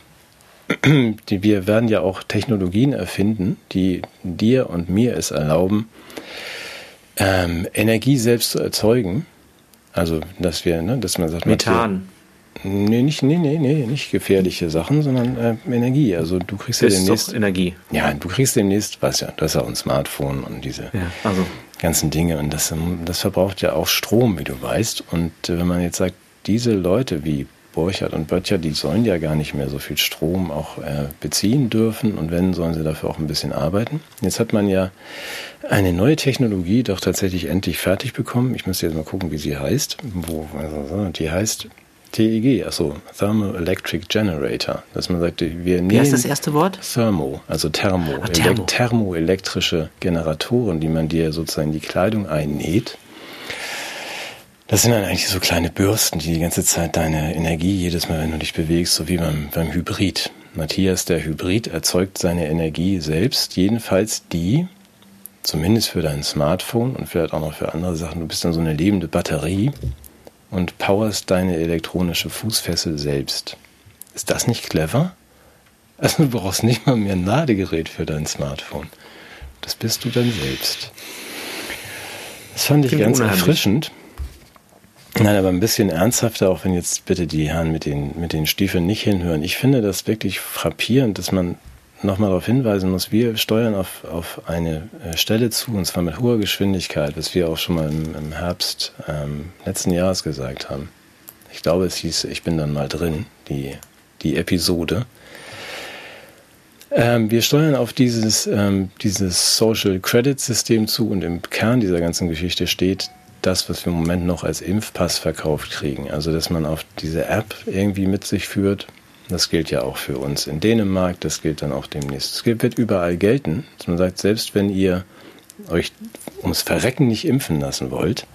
die, wir werden ja auch Technologien erfinden, die dir und mir es erlauben, ähm, Energie selbst zu erzeugen. Also, dass wir, ne, dass man sagt, Methan. Nee, nicht, nee, nee, nee, nicht gefährliche Sachen, sondern äh, Energie. Also du kriegst ja demnächst. Energie. Ja, du kriegst demnächst, weißt ja, das ist ja auch ein Smartphone und diese ja, also. ganzen Dinge. Und das, ähm, das verbraucht ja auch Strom, wie du weißt. Und äh, wenn man jetzt sagt, diese Leute wie Borchert und Böttcher, die sollen ja gar nicht mehr so viel Strom auch äh, beziehen dürfen und wenn, sollen sie dafür auch ein bisschen arbeiten. Jetzt hat man ja eine neue Technologie doch tatsächlich endlich fertig bekommen. Ich müsste jetzt mal gucken, wie sie heißt. Wo, also, die heißt TEG, also Thermal Electric Generator. Dass man sagt, wir nehmen. Wie heißt das erste Wort? Thermo, also Thermo. Ah, Thermo. Thermoelektrische Generatoren, die man dir sozusagen in die Kleidung einnäht. Das sind dann eigentlich so kleine Bürsten, die die ganze Zeit deine Energie jedes Mal, wenn du dich bewegst, so wie beim, beim Hybrid. Matthias, der Hybrid erzeugt seine Energie selbst, jedenfalls die, zumindest für dein Smartphone und vielleicht auch noch für andere Sachen, du bist dann so eine lebende Batterie, und powerst deine elektronische Fußfessel selbst. Ist das nicht clever? Also du brauchst nicht mal mehr ein Ladegerät für dein Smartphone. Das bist du dann selbst. Das fand ich Klingt ganz unheimlich. erfrischend. Nein, aber ein bisschen ernsthafter, auch wenn jetzt bitte die Herren mit den, mit den Stiefeln nicht hinhören. Ich finde das wirklich frappierend, dass man nochmal darauf hinweisen muss, wir steuern auf, auf eine äh, Stelle zu, und zwar mit hoher Geschwindigkeit, was wir auch schon mal im, im Herbst ähm, letzten Jahres gesagt haben. Ich glaube, es hieß, ich bin dann mal drin, die, die Episode. Ähm, wir steuern auf dieses, ähm, dieses Social Credit System zu und im Kern dieser ganzen Geschichte steht das, was wir im Moment noch als Impfpass verkauft kriegen. Also, dass man auf diese App irgendwie mit sich führt, das gilt ja auch für uns in Dänemark, das gilt dann auch demnächst. Es wird überall gelten, dass man sagt, selbst wenn ihr euch ums Verrecken nicht impfen lassen wollt,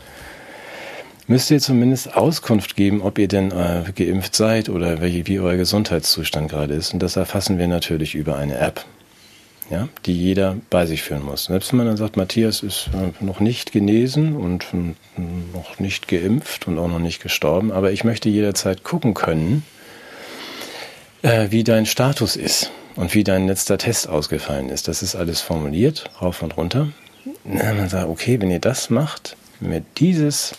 müsst ihr zumindest Auskunft geben, ob ihr denn äh, geimpft seid oder wie, wie euer Gesundheitszustand gerade ist. Und das erfassen wir natürlich über eine App, ja, die jeder bei sich führen muss. Selbst wenn man dann sagt, Matthias ist äh, noch nicht genesen und äh, noch nicht geimpft und auch noch nicht gestorben, aber ich möchte jederzeit gucken können, äh, wie dein Status ist und wie dein letzter Test ausgefallen ist. Das ist alles formuliert, rauf und runter. Na, man sagt, okay, wenn ihr das macht, mit dieses,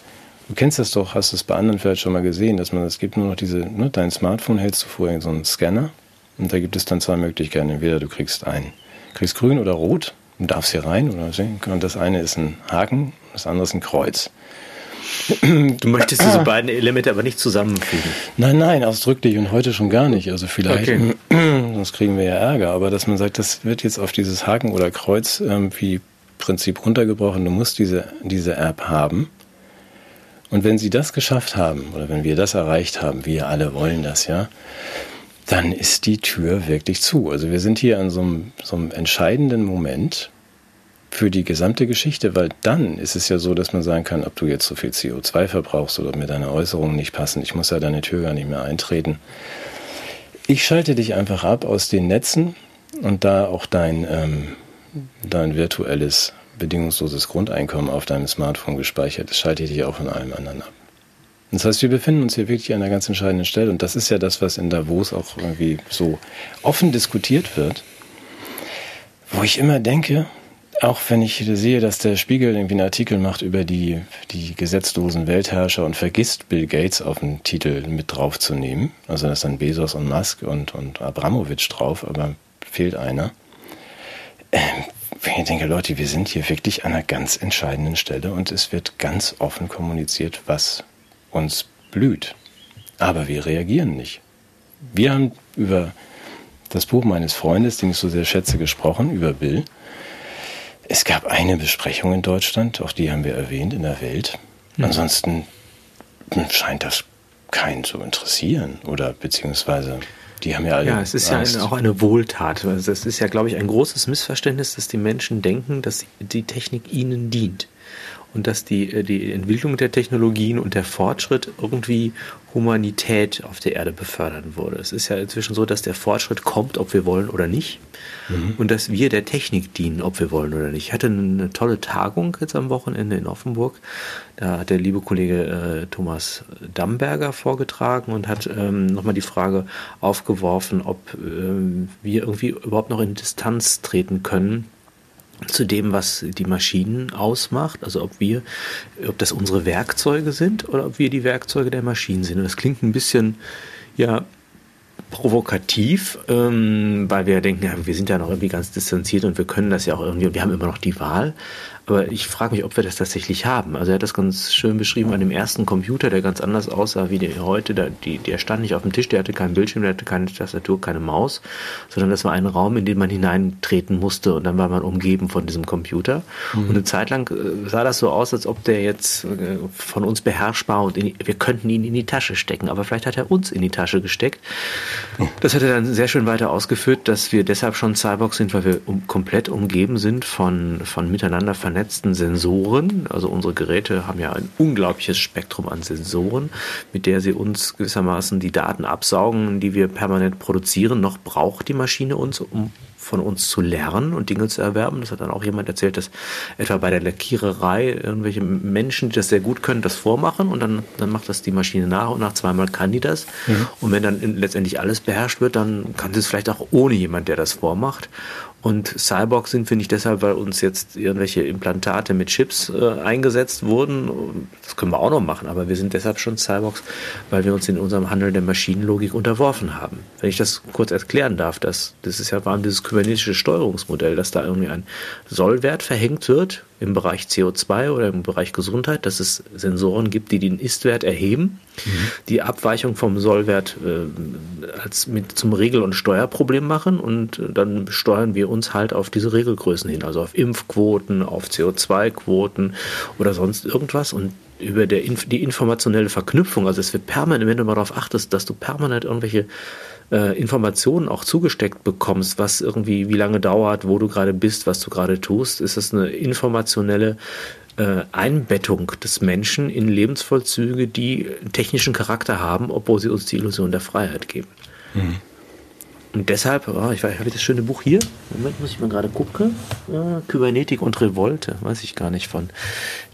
du kennst das doch, hast es bei anderen vielleicht schon mal gesehen, dass man, es gibt nur noch diese, ne, dein Smartphone hältst du vorher so einen Scanner und da gibt es dann zwei Möglichkeiten. Entweder du kriegst ein, kriegst grün oder rot und darfst hier rein oder und das eine ist ein Haken, das andere ist ein Kreuz. Du möchtest diese beiden Elemente aber nicht zusammenfügen. Nein, nein, ausdrücklich und heute schon gar nicht. Also vielleicht, okay. sonst kriegen wir ja Ärger. Aber dass man sagt, das wird jetzt auf dieses Haken oder Kreuz ähm, wie Prinzip runtergebrochen. Du musst diese, diese App haben. Und wenn sie das geschafft haben oder wenn wir das erreicht haben, wir alle wollen das ja, dann ist die Tür wirklich zu. Also wir sind hier an so einem, so einem entscheidenden Moment, für die gesamte Geschichte, weil dann ist es ja so, dass man sagen kann, ob du jetzt so viel CO2 verbrauchst oder mir deine Äußerungen nicht passen, ich muss ja deine Tür gar nicht mehr eintreten. Ich schalte dich einfach ab aus den Netzen und da auch dein, ähm, dein virtuelles, bedingungsloses Grundeinkommen auf deinem Smartphone gespeichert ist, schalte ich dich auch von allem anderen ab. Das heißt, wir befinden uns hier wirklich an einer ganz entscheidenden Stelle und das ist ja das, was in Davos auch irgendwie so offen diskutiert wird, wo ich immer denke, auch wenn ich sehe, dass der Spiegel irgendwie einen Artikel macht über die, die gesetzlosen Weltherrscher und vergisst, Bill Gates auf den Titel mit draufzunehmen. Also da ist dann Bezos und Musk und, und Abramowitsch drauf, aber fehlt einer. Ähm, ich denke, Leute, wir sind hier wirklich an einer ganz entscheidenden Stelle und es wird ganz offen kommuniziert, was uns blüht. Aber wir reagieren nicht. Wir haben über das Buch meines Freundes, den ich so sehr schätze, gesprochen, über Bill. Es gab eine Besprechung in Deutschland, auch die haben wir erwähnt, in der Welt. Mhm. Ansonsten scheint das keinen zu interessieren oder beziehungsweise die haben ja alle. Ja, es ist Angst. ja auch eine Wohltat. Also es ist ja, glaube ich, ein großes Missverständnis, dass die Menschen denken, dass die Technik ihnen dient und dass die, äh, die Entwicklung der Technologien und der Fortschritt irgendwie Humanität auf der Erde befördern würde. Es ist ja inzwischen so, dass der Fortschritt kommt, ob wir wollen oder nicht. Mhm. Und dass wir der Technik dienen, ob wir wollen oder nicht. Ich hatte eine tolle Tagung jetzt am Wochenende in Offenburg. Da hat der liebe Kollege äh, Thomas Damberger vorgetragen und hat ähm, nochmal die Frage aufgeworfen, ob ähm, wir irgendwie überhaupt noch in Distanz treten können zu dem, was die Maschinen ausmacht, also ob wir, ob das unsere Werkzeuge sind oder ob wir die Werkzeuge der Maschinen sind. Und das klingt ein bisschen, ja, provokativ, ähm, weil wir denken, ja, wir sind ja noch irgendwie ganz distanziert und wir können das ja auch irgendwie, wir haben immer noch die Wahl. Aber ich frage mich, ob wir das tatsächlich haben. Also er hat das ganz schön beschrieben an dem ersten Computer, der ganz anders aussah wie der heute. Der, der stand nicht auf dem Tisch, der hatte keinen Bildschirm, der hatte keine Tastatur, keine Maus, sondern das war ein Raum, in den man hineintreten musste und dann war man umgeben von diesem Computer. Mhm. Und eine Zeit lang äh, sah das so aus, als ob der jetzt äh, von uns beherrschbar und in, wir könnten ihn in die Tasche stecken. Aber vielleicht hat er uns in die Tasche gesteckt. Das hat er dann sehr schön weiter ausgeführt, dass wir deshalb schon Cyborgs sind, weil wir um, komplett umgeben sind von, von miteinander vernetzten vernetzten Sensoren. Also unsere Geräte haben ja ein unglaubliches Spektrum an Sensoren, mit der sie uns gewissermaßen die Daten absaugen, die wir permanent produzieren. Noch braucht die Maschine uns, um von uns zu lernen und Dinge zu erwerben. Das hat dann auch jemand erzählt, dass etwa bei der Lackiererei irgendwelche Menschen, die das sehr gut können, das vormachen und dann, dann macht das die Maschine nach und nach zweimal kann die das. Mhm. Und wenn dann letztendlich alles beherrscht wird, dann kann sie es vielleicht auch ohne jemand, der das vormacht. Und Cyborg sind wir nicht deshalb, weil uns jetzt irgendwelche Implantate mit Chips äh, eingesetzt wurden. Das können wir auch noch machen, aber wir sind deshalb schon Cyborgs, weil wir uns in unserem Handel der Maschinenlogik unterworfen haben. Wenn ich das kurz erklären darf, das, das ist ja allem dieses kybernetische Steuerungsmodell, dass da irgendwie ein Sollwert verhängt wird im Bereich CO2 oder im Bereich Gesundheit, dass es Sensoren gibt, die den Istwert erheben, mhm. die Abweichung vom Sollwert äh, als mit zum Regel- und Steuerproblem machen und dann steuern wir uns halt auf diese Regelgrößen hin, also auf Impfquoten, auf CO2-Quoten oder sonst irgendwas und über der, die informationelle Verknüpfung, also es wird permanent, wenn du mal darauf achtest, dass du permanent irgendwelche äh, Informationen auch zugesteckt bekommst, was irgendwie, wie lange dauert, wo du gerade bist, was du gerade tust, ist das eine informationelle äh, Einbettung des Menschen in Lebensvollzüge, die technischen Charakter haben, obwohl sie uns die Illusion der Freiheit geben. Mhm. Und deshalb, oh, ich habe das schöne Buch hier. Moment, muss ich mal gerade gucken. Äh, Kybernetik und Revolte, weiß ich gar nicht von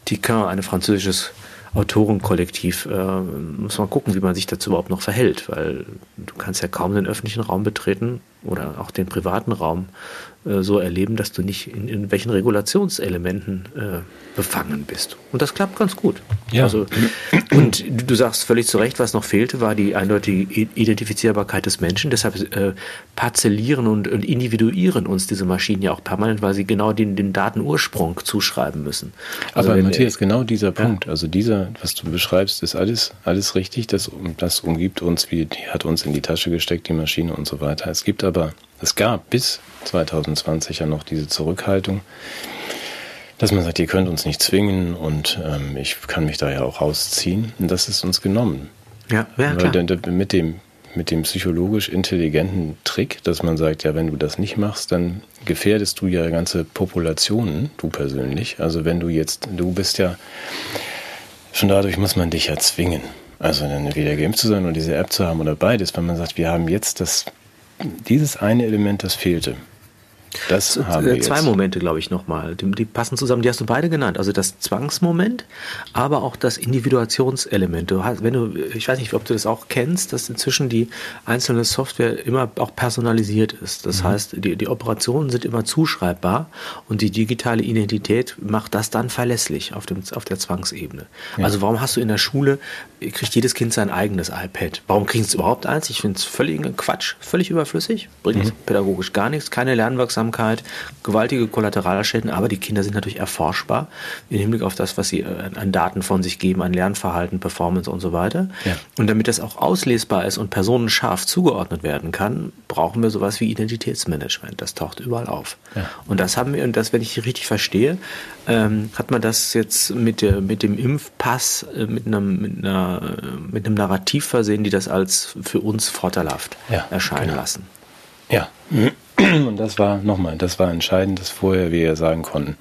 Tican, ein französisches Autorenkollektiv. Äh, muss man gucken, wie man sich dazu überhaupt noch verhält, weil du kannst ja kaum den öffentlichen Raum betreten oder auch den privaten Raum äh, so erleben, dass du nicht in, in welchen Regulationselementen äh, befangen bist. Und das klappt ganz gut. Ja. Also, und du sagst völlig zu Recht, was noch fehlte, war die eindeutige Identifizierbarkeit des Menschen. Deshalb äh, parzellieren und, und, individuieren uns diese Maschinen ja auch permanent, weil sie genau den, den Datenursprung zuschreiben müssen. Also Aber wenn, Matthias, genau dieser Punkt, also dieser, was du beschreibst, ist alles, alles richtig. Das, das umgibt uns, wie die hat uns in die Tasche gesteckt, die Maschine und so weiter. Es gibt aber, es gab bis 2020 ja noch diese Zurückhaltung, dass man sagt, ihr könnt uns nicht zwingen und ähm, ich kann mich da ja auch rausziehen. Und das ist uns genommen. Ja, ja klar. Weil mit dem, mit dem psychologisch intelligenten Trick, dass man sagt, ja, wenn du das nicht machst, dann gefährdest du ja ganze Populationen, du persönlich. Also wenn du jetzt, du bist ja, schon dadurch muss man dich ja zwingen. Also dann wieder geimpft zu sein oder diese App zu haben oder beides, wenn man sagt, wir haben jetzt das, dieses eine Element, das fehlte. Das haben wir Zwei jetzt. Momente, glaube ich, nochmal. Die, die, passen zusammen. Die hast du beide genannt. Also das Zwangsmoment, aber auch das Individuationselement. Du hast, wenn du, ich weiß nicht, ob du das auch kennst, dass inzwischen die einzelne Software immer auch personalisiert ist. Das mhm. heißt, die, die Operationen sind immer zuschreibbar und die digitale Identität macht das dann verlässlich auf, dem, auf der Zwangsebene. Ja. Also warum hast du in der Schule, kriegt jedes Kind sein eigenes iPad? Warum kriegst du überhaupt eins? Ich finde es völlig Quatsch, völlig überflüssig, bringt mhm. pädagogisch gar nichts, keine Lernwirksamkeit Aufmerksamkeit, gewaltige Kollateralschäden, aber die Kinder sind natürlich erforschbar im Hinblick auf das, was sie äh, an Daten von sich geben, an Lernverhalten, Performance und so weiter. Ja. Und damit das auch auslesbar ist und personenscharf zugeordnet werden kann, brauchen wir sowas wie Identitätsmanagement. Das taucht überall auf. Ja. Und das haben wir, und das, wenn ich richtig verstehe, ähm, hat man das jetzt mit, der, mit dem Impfpass äh, mit, einem, mit, einer, mit einem Narrativ versehen, die das als für uns vorteilhaft ja, erscheinen genau. lassen. Ja. Und das war, nochmal, das war entscheidend, dass vorher wir ja sagen konnten,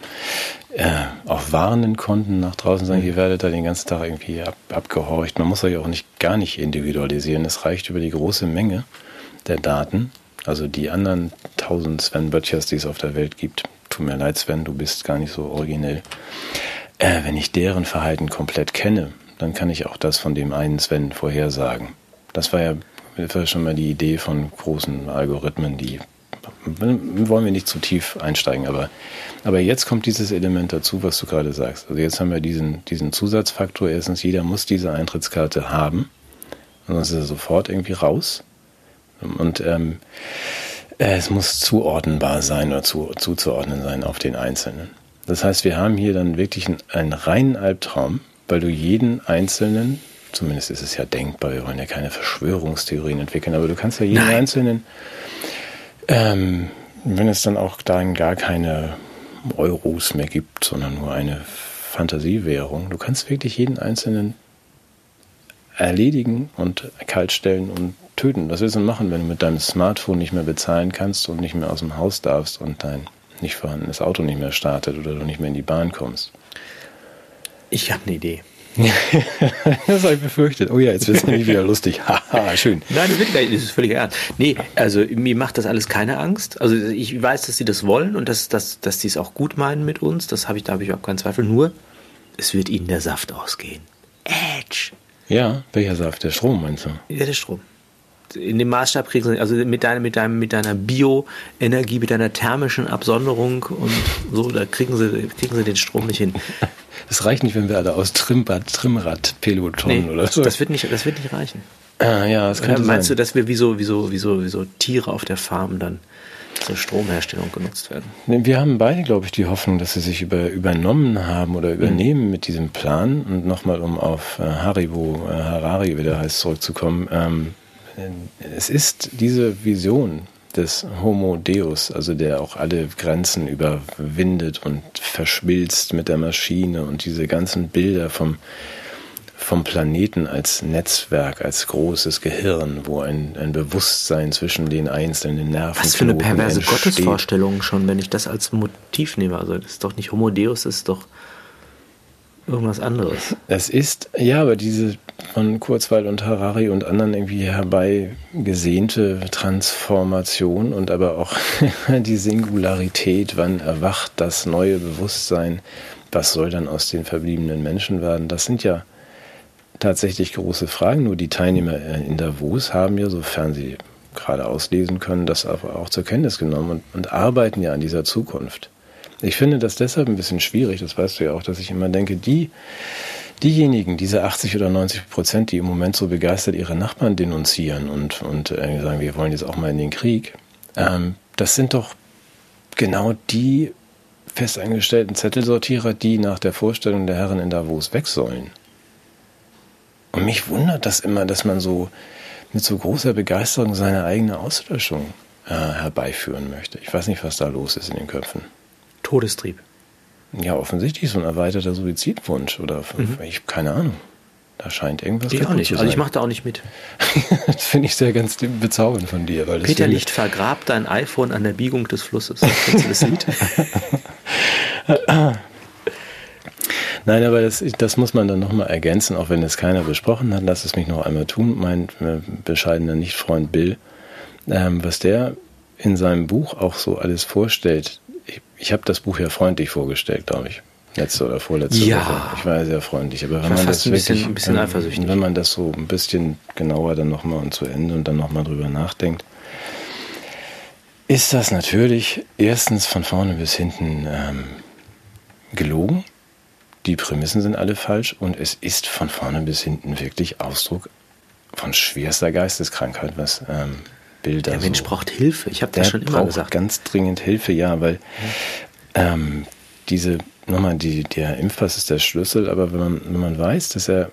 äh, auch warnen konnten, nach draußen sagen, ihr werdet da den ganzen Tag irgendwie ab, abgehorcht. Man muss euch auch nicht gar nicht individualisieren. Es reicht über die große Menge der Daten, also die anderen tausend Sven Böttchers, die es auf der Welt gibt. Tut mir leid, Sven, du bist gar nicht so originell. Äh, wenn ich deren Verhalten komplett kenne, dann kann ich auch das von dem einen Sven vorhersagen. Das war ja, das war schon mal die Idee von großen Algorithmen, die wollen wir nicht zu tief einsteigen, aber, aber jetzt kommt dieses Element dazu, was du gerade sagst. Also jetzt haben wir diesen, diesen Zusatzfaktor. Erstens, jeder muss diese Eintrittskarte haben, sonst ist er sofort irgendwie raus. Und ähm, es muss zuordnenbar sein oder zu, zuzuordnen sein auf den Einzelnen. Das heißt, wir haben hier dann wirklich einen, einen reinen Albtraum, weil du jeden Einzelnen, zumindest ist es ja denkbar, wir wollen ja keine Verschwörungstheorien entwickeln, aber du kannst ja jeden Nein. Einzelnen, ähm, wenn es dann auch darin gar keine Euros mehr gibt, sondern nur eine Fantasiewährung, du kannst wirklich jeden Einzelnen erledigen und kaltstellen und töten. Was willst du machen, wenn du mit deinem Smartphone nicht mehr bezahlen kannst und nicht mehr aus dem Haus darfst und dein nicht vorhandenes Auto nicht mehr startet oder du nicht mehr in die Bahn kommst? Ich habe eine Idee. das habe ich befürchtet. Oh ja, jetzt wird es nämlich wieder lustig. Haha, schön. Nein, das, wird, das ist völlig ernst. Nee, also mir macht das alles keine Angst. Also ich weiß, dass sie das wollen und dass, dass, dass sie es auch gut meinen mit uns. Das habe ich, da habe ich auch keinen Zweifel. Nur, es wird ihnen der Saft ausgehen. Edge. Ja, welcher Saft? Der Strom, meinst du? Ja, der Strom in dem Maßstab kriegen sie, also mit, deiner, mit, deinem, mit deiner Bioenergie, mit deiner thermischen Absonderung und so, da kriegen sie, kriegen sie den Strom nicht hin. Das reicht nicht, wenn wir alle aus Trimrad, Trimrad Peloton nee, oder so. Das wird nicht, das wird nicht reichen. Ah, ja, das könnte Meinst sein. du, dass wir wie so, wie so, wie so, wie so Tiere auf der Farm dann zur Stromherstellung genutzt werden? Wir haben beide, glaube ich, die Hoffnung, dass sie sich über, übernommen haben oder übernehmen mhm. mit diesem Plan. Und nochmal, um auf äh, Haribo, äh, Harari, wie der heißt, zurückzukommen. Ähm, es ist diese Vision des Homo Deus, also der auch alle Grenzen überwindet und verschmilzt mit der Maschine und diese ganzen Bilder vom, vom Planeten als Netzwerk, als großes Gehirn, wo ein, ein Bewusstsein zwischen den einzelnen Nerven. Was für eine perverse entsteht. Gottesvorstellung schon, wenn ich das als Motiv nehme. Also das ist doch nicht Homo Deus, das ist doch irgendwas anderes. Es ist, ja, aber diese von Kurzweil und Harari und anderen irgendwie herbeigesehnte Transformation und aber auch die Singularität, wann erwacht das neue Bewusstsein, was soll dann aus den verbliebenen Menschen werden, das sind ja tatsächlich große Fragen. Nur die Teilnehmer in Davos haben ja, sofern sie gerade auslesen können, das aber auch zur Kenntnis genommen und, und arbeiten ja an dieser Zukunft. Ich finde das deshalb ein bisschen schwierig, das weißt du ja auch, dass ich immer denke, die, diejenigen, diese 80 oder 90 Prozent, die im Moment so begeistert ihre Nachbarn denunzieren und, und äh, sagen, wir wollen jetzt auch mal in den Krieg, ähm, das sind doch genau die festangestellten Zettelsortierer, die nach der Vorstellung der Herren in Davos weg sollen. Und mich wundert das immer, dass man so mit so großer Begeisterung seine eigene Auslöschung äh, herbeiführen möchte. Ich weiß nicht, was da los ist in den Köpfen. Todestrieb. Ja, offensichtlich so ein erweiterter Suizidwunsch oder mhm. ich keine Ahnung. Da scheint irgendwas ich auch nicht. Also ich mache da auch nicht mit. das finde ich sehr ganz bezaubernd von dir. Weil Peter Licht vergrabt dein iPhone an der Biegung des Flusses. Kennst du das Lied? Nein, aber das, das muss man dann nochmal ergänzen, auch wenn es keiner besprochen hat. Lass es mich noch einmal tun. Mein äh, bescheidener Nichtfreund Bill, ähm, was der in seinem Buch auch so alles vorstellt, ich, ich habe das Buch ja freundlich vorgestellt, glaube ich. Letzte oder vorletzte ja. Woche. Ich war ja sehr freundlich. Aber wenn man das ein bisschen, wirklich, ein bisschen eifersüchtig. wenn man das so ein bisschen genauer dann nochmal und zu Ende und dann nochmal drüber nachdenkt, ist das natürlich erstens von vorne bis hinten ähm, gelogen. Die Prämissen sind alle falsch und es ist von vorne bis hinten wirklich Ausdruck von schwerster Geisteskrankheit, was ähm, Bilder. Der Mensch so. braucht Hilfe. Ich habe das schon immer gesagt. ganz dringend Hilfe, ja, weil ähm, diese nochmal die der Impfpass ist der Schlüssel, aber wenn man wenn man weiß, dass er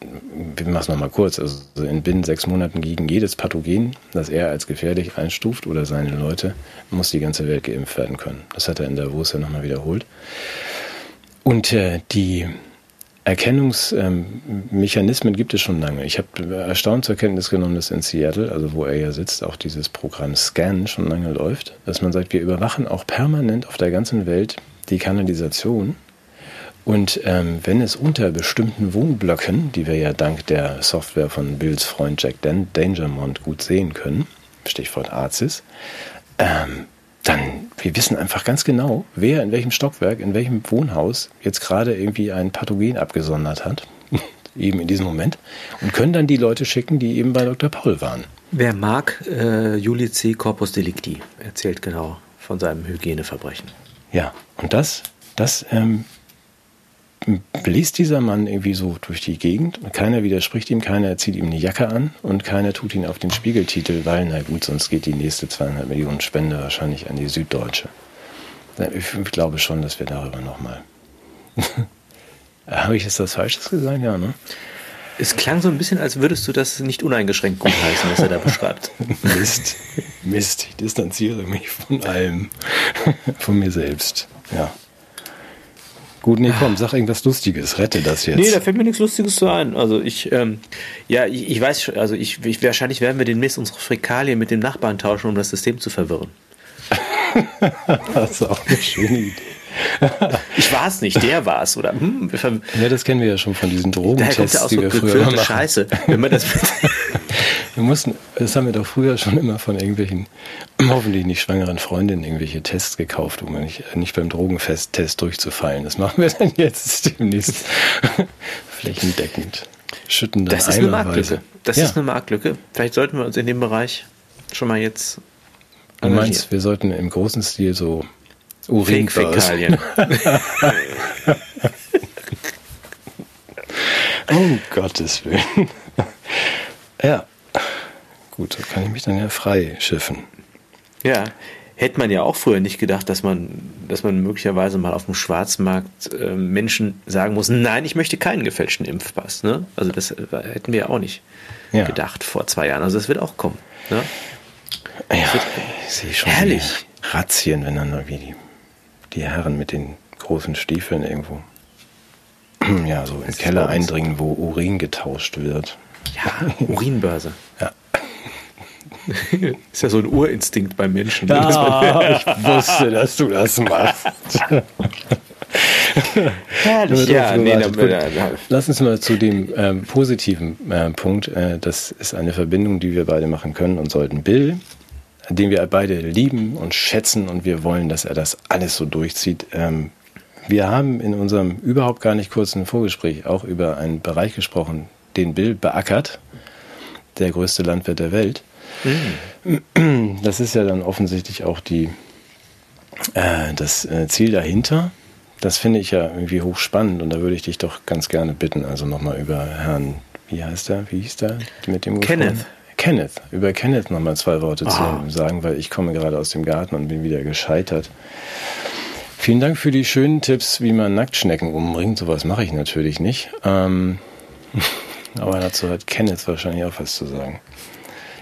wir machen es nochmal kurz, also in binnen sechs Monaten gegen jedes Pathogen, das er als gefährlich einstuft oder seine Leute, muss die ganze Welt geimpft werden können. Das hat er in Davos ja nochmal wiederholt. Und äh, die Erkennungsmechanismen gibt es schon lange. Ich habe erstaunt zur Kenntnis genommen, dass in Seattle, also wo er ja sitzt, auch dieses Programm Scan schon lange läuft, dass man sagt, wir überwachen auch permanent auf der ganzen Welt die Kanalisation. Und ähm, wenn es unter bestimmten Wohnblöcken, die wir ja dank der Software von Bills Freund Jack Dangermont gut sehen können, Stichwort ARCIS, ähm, dann, wir wissen einfach ganz genau, wer in welchem Stockwerk, in welchem Wohnhaus jetzt gerade irgendwie ein Pathogen abgesondert hat. eben in diesem Moment, und können dann die Leute schicken, die eben bei Dr. Paul waren. Wer mag, äh, Juli C. Corpus Delicti erzählt genau von seinem Hygieneverbrechen. Ja, und das, das ähm, bläst dieser Mann irgendwie so durch die Gegend. Keiner widerspricht ihm, keiner zieht ihm eine Jacke an und keiner tut ihn auf den Spiegeltitel, weil, na gut, sonst geht die nächste 200 Millionen Spende wahrscheinlich an die Süddeutsche. Ich glaube schon, dass wir darüber nochmal. Habe ich jetzt was Falsches gesagt? Ja, ne? Es klang so ein bisschen, als würdest du das nicht uneingeschränkt gutheißen, was er da beschreibt. Mist, Mist, ich distanziere mich von allem, von mir selbst. Ja. Gut, nee, komm, sag irgendwas Lustiges, rette das jetzt. Nee, da fällt mir nichts Lustiges zu ein. Also ich, ähm, ja, ich, ich weiß, also ich, ich, wahrscheinlich werden wir demnächst unsere Fäkalien mit dem Nachbarn tauschen, um das System zu verwirren. das ist auch eine schöne Idee. Ich war es nicht, der war es, oder? Hm, ja, das kennen wir ja schon von diesen Drogentests, die wir früher machen. Scheiße, wenn man das wir mussten, das haben wir doch früher schon immer von irgendwelchen, hoffentlich nicht schwangeren Freundinnen irgendwelche Tests gekauft, um nicht, nicht beim Drogenfest-Test durchzufallen. Das machen wir dann jetzt demnächst flächendeckend. Schütten dann Das ist eine Marktlücke. Das ja. ist eine Marktlücke. Vielleicht sollten wir uns in dem Bereich schon mal jetzt. Du meinst, wir sollten im großen Stil so Urinfäkalien. um Gottes Willen. ja. Gut, da kann ich mich dann ja frei schiffen. Ja, hätte man ja auch früher nicht gedacht, dass man, dass man möglicherweise mal auf dem Schwarzmarkt äh, Menschen sagen muss, nein, ich möchte keinen gefälschten Impfpass. Ne? Also das äh, hätten wir ja auch nicht ja. gedacht vor zwei Jahren. Also das wird auch kommen. Ne? Ja, ich sehe schon herrlich. Razzien, wenn dann irgendwie die die Herren mit den großen Stiefeln irgendwo ja, so im Keller eindringen, wo Urin getauscht wird. Ja, Urinbörse. Ja. Ist ja so ein Urinstinkt beim Menschen. Ja, ich wusste, dass du das machst. Herrlich, ja, nee, Lass uns mal zu dem ähm, positiven äh, Punkt. Äh, das ist eine Verbindung, die wir beide machen können und sollten. Bill den wir beide lieben und schätzen und wir wollen, dass er das alles so durchzieht. Ähm, wir haben in unserem überhaupt gar nicht kurzen Vorgespräch auch über einen Bereich gesprochen, den Bill beackert, der größte Landwirt der Welt. Mhm. Das ist ja dann offensichtlich auch die, äh, das äh, Ziel dahinter. Das finde ich ja irgendwie hochspannend und da würde ich dich doch ganz gerne bitten, also nochmal über Herrn, wie heißt er, wie hieß der mit dem Kenneth. Gesprochen? Kenneth, über Kenneth nochmal zwei Worte oh. zu ah. sagen, weil ich komme gerade aus dem Garten und bin wieder gescheitert. Vielen Dank für die schönen Tipps, wie man Nacktschnecken umbringt. Sowas mache ich natürlich nicht. Ähm, aber dazu hat Kenneth wahrscheinlich auch was zu sagen.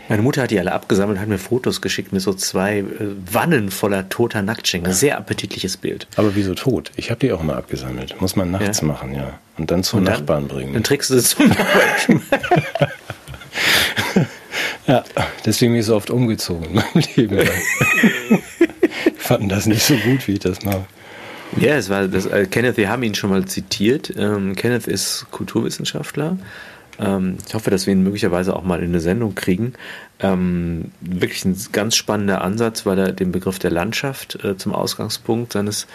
Meine Mutter hat die alle abgesammelt, hat mir Fotos geschickt mit so zwei äh, Wannen voller toter Nacktschnecken. Sehr appetitliches Bild. Aber wieso tot? Ich habe die auch mal abgesammelt. Muss man nachts ja. machen, ja. Und dann zum Und dann, Nachbarn bringen. Dann trägst du sie zum Nachbarn. Ja, deswegen bin ich so oft umgezogen in meinem Leben. ich fand das nicht so gut, wie ich das mache. Ja, es war das, äh, Kenneth, wir haben ihn schon mal zitiert. Ähm, Kenneth ist Kulturwissenschaftler. Ähm, ich hoffe, dass wir ihn möglicherweise auch mal in eine Sendung kriegen. Ähm, wirklich ein ganz spannender Ansatz, weil er den Begriff der Landschaft äh, zum Ausgangspunkt seines äh,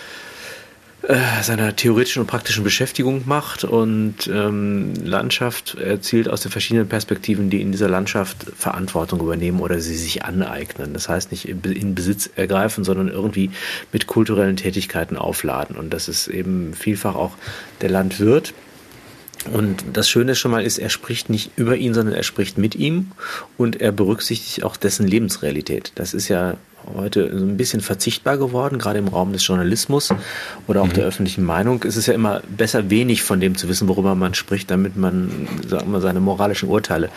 seiner theoretischen und praktischen Beschäftigung macht und ähm, Landschaft erzielt aus den verschiedenen Perspektiven, die in dieser Landschaft Verantwortung übernehmen oder sie sich aneignen. Das heißt nicht in Besitz ergreifen, sondern irgendwie mit kulturellen Tätigkeiten aufladen. Und das ist eben vielfach auch der Landwirt, und das Schöne schon mal ist, er spricht nicht über ihn, sondern er spricht mit ihm und er berücksichtigt auch dessen Lebensrealität. Das ist ja heute so ein bisschen verzichtbar geworden, gerade im Raum des Journalismus oder auch mhm. der öffentlichen Meinung. Es ist ja immer besser, wenig von dem zu wissen, worüber man spricht, damit man, sagen wir, seine moralischen Urteile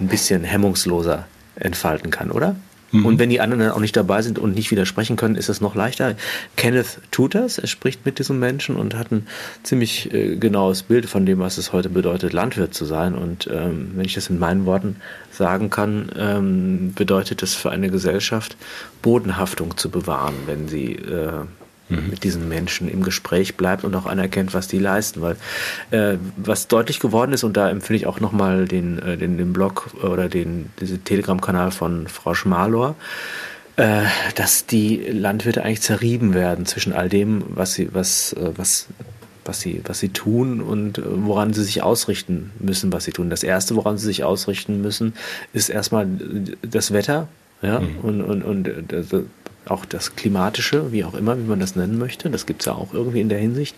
ein bisschen hemmungsloser entfalten kann, oder? Mhm. Und wenn die anderen auch nicht dabei sind und nicht widersprechen können, ist es noch leichter. Kenneth tut das, er spricht mit diesem Menschen und hat ein ziemlich äh, genaues Bild von dem, was es heute bedeutet, Landwirt zu sein. Und ähm, wenn ich das in meinen Worten sagen kann, ähm, bedeutet es für eine Gesellschaft, Bodenhaftung zu bewahren, wenn sie äh, mhm. mit diesen Menschen im Gespräch bleibt und auch anerkennt, was die leisten. Weil äh, was deutlich geworden ist, und da empfehle ich auch nochmal den, äh, den, den Blog oder den diesen Telegram-Kanal von Frau Schmalor, äh, dass die Landwirte eigentlich zerrieben werden zwischen all dem, was sie, was, äh, was was sie, was sie tun und äh, woran sie sich ausrichten müssen, was sie tun. Das erste, woran sie sich ausrichten müssen, ist erstmal das Wetter, ja, mhm. und, und, und äh, auch das Klimatische, wie auch immer, wie man das nennen möchte. Das gibt es ja auch irgendwie in der Hinsicht.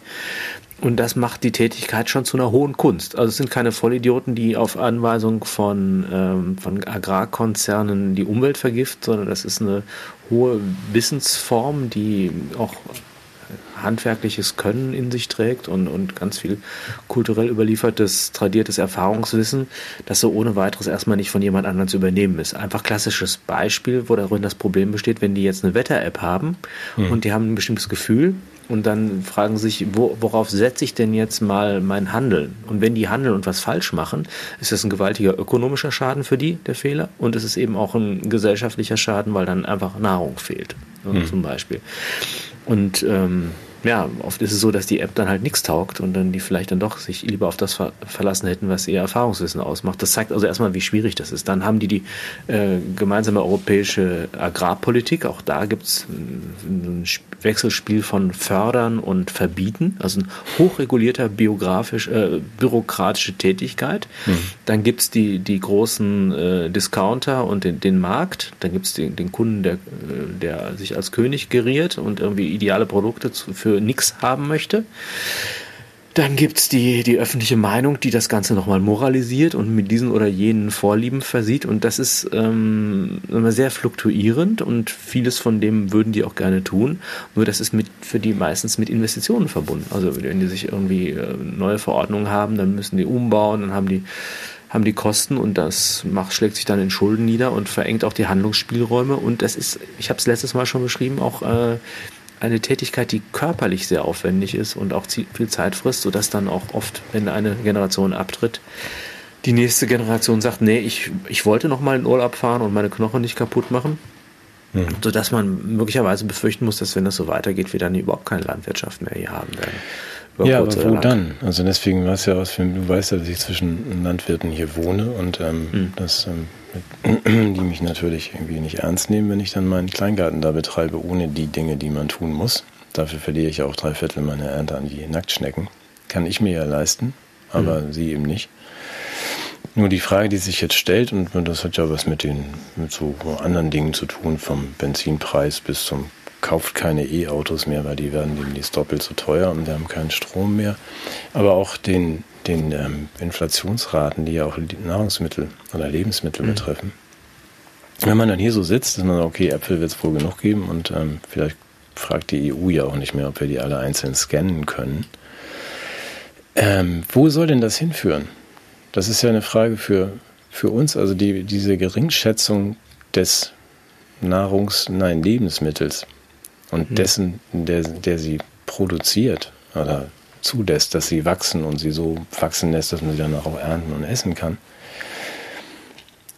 Und das macht die Tätigkeit schon zu einer hohen Kunst. Also es sind keine Vollidioten, die auf Anweisung von, ähm, von Agrarkonzernen die Umwelt vergiften, sondern das ist eine hohe Wissensform, die auch handwerkliches Können in sich trägt und, und ganz viel kulturell überliefertes, tradiertes Erfahrungswissen, das so ohne weiteres erstmal nicht von jemand anderem zu übernehmen ist. Einfach klassisches Beispiel, wo darin das Problem besteht, wenn die jetzt eine Wetter-App haben mhm. und die haben ein bestimmtes Gefühl, und dann fragen sich, wo, worauf setze ich denn jetzt mal mein Handeln? Und wenn die handeln und was falsch machen, ist das ein gewaltiger ökonomischer Schaden für die, der Fehler. Und es ist eben auch ein gesellschaftlicher Schaden, weil dann einfach Nahrung fehlt, mhm. zum Beispiel. Und ähm, ja, oft ist es so, dass die App dann halt nichts taugt und dann die vielleicht dann doch sich lieber auf das ver verlassen hätten, was ihr Erfahrungswissen ausmacht. Das zeigt also erstmal, wie schwierig das ist. Dann haben die die äh, gemeinsame europäische Agrarpolitik. Auch da gibt es ein Wechselspiel von Fördern und Verbieten, also ein hochregulierter biografisch, äh, bürokratische Tätigkeit. Mhm. Dann gibt es die, die großen äh, Discounter und den, den Markt. Dann gibt es den, den Kunden, der, äh, der sich als König geriert und irgendwie ideale Produkte zu, für für nichts haben möchte. Dann gibt es die, die öffentliche Meinung, die das Ganze nochmal moralisiert und mit diesen oder jenen Vorlieben versieht. Und das ist ähm, sehr fluktuierend und vieles von dem würden die auch gerne tun. Nur das ist mit, für die meistens mit Investitionen verbunden. Also wenn die sich irgendwie äh, neue Verordnungen haben, dann müssen die umbauen, dann haben die haben die Kosten und das macht, schlägt sich dann in Schulden nieder und verengt auch die Handlungsspielräume. Und das ist, ich habe es letztes Mal schon beschrieben, auch äh, eine Tätigkeit, die körperlich sehr aufwendig ist und auch viel Zeit frisst, sodass dann auch oft, wenn eine Generation abtritt, die nächste Generation sagt, nee, ich, ich wollte noch mal in Urlaub fahren und meine Knochen nicht kaputt machen. Mhm. Sodass man möglicherweise befürchten muss, dass wenn das so weitergeht, wir dann überhaupt keine Landwirtschaft mehr hier haben werden. Ja, aber wo dann? Also deswegen war es ja aus, du weißt ja, dass ich zwischen Landwirten hier wohne und ähm, mhm. das ähm, die mich natürlich irgendwie nicht ernst nehmen, wenn ich dann meinen Kleingarten da betreibe, ohne die Dinge, die man tun muss. Dafür verliere ich auch drei Viertel meiner Ernte an die Nacktschnecken. Kann ich mir ja leisten, aber mhm. sie eben nicht. Nur die Frage, die sich jetzt stellt, und das hat ja was mit den mit so anderen Dingen zu tun, vom Benzinpreis bis zum kauft keine E-Autos mehr, weil die werden demnächst doppelt so teuer und wir haben keinen Strom mehr. Aber auch den den ähm, Inflationsraten, die ja auch Nahrungsmittel oder Lebensmittel mhm. betreffen. Wenn man dann hier so sitzt, ist man sagt, okay, Äpfel wird es wohl genug geben und ähm, vielleicht fragt die EU ja auch nicht mehr, ob wir die alle einzeln scannen können. Ähm, wo soll denn das hinführen? Das ist ja eine Frage für, für uns, also die, diese Geringschätzung des Nahrungs-, nein, Lebensmittels und mhm. dessen, der, der sie produziert oder zulässt, dass sie wachsen und sie so wachsen lässt, dass man sie dann auch ernten und essen kann.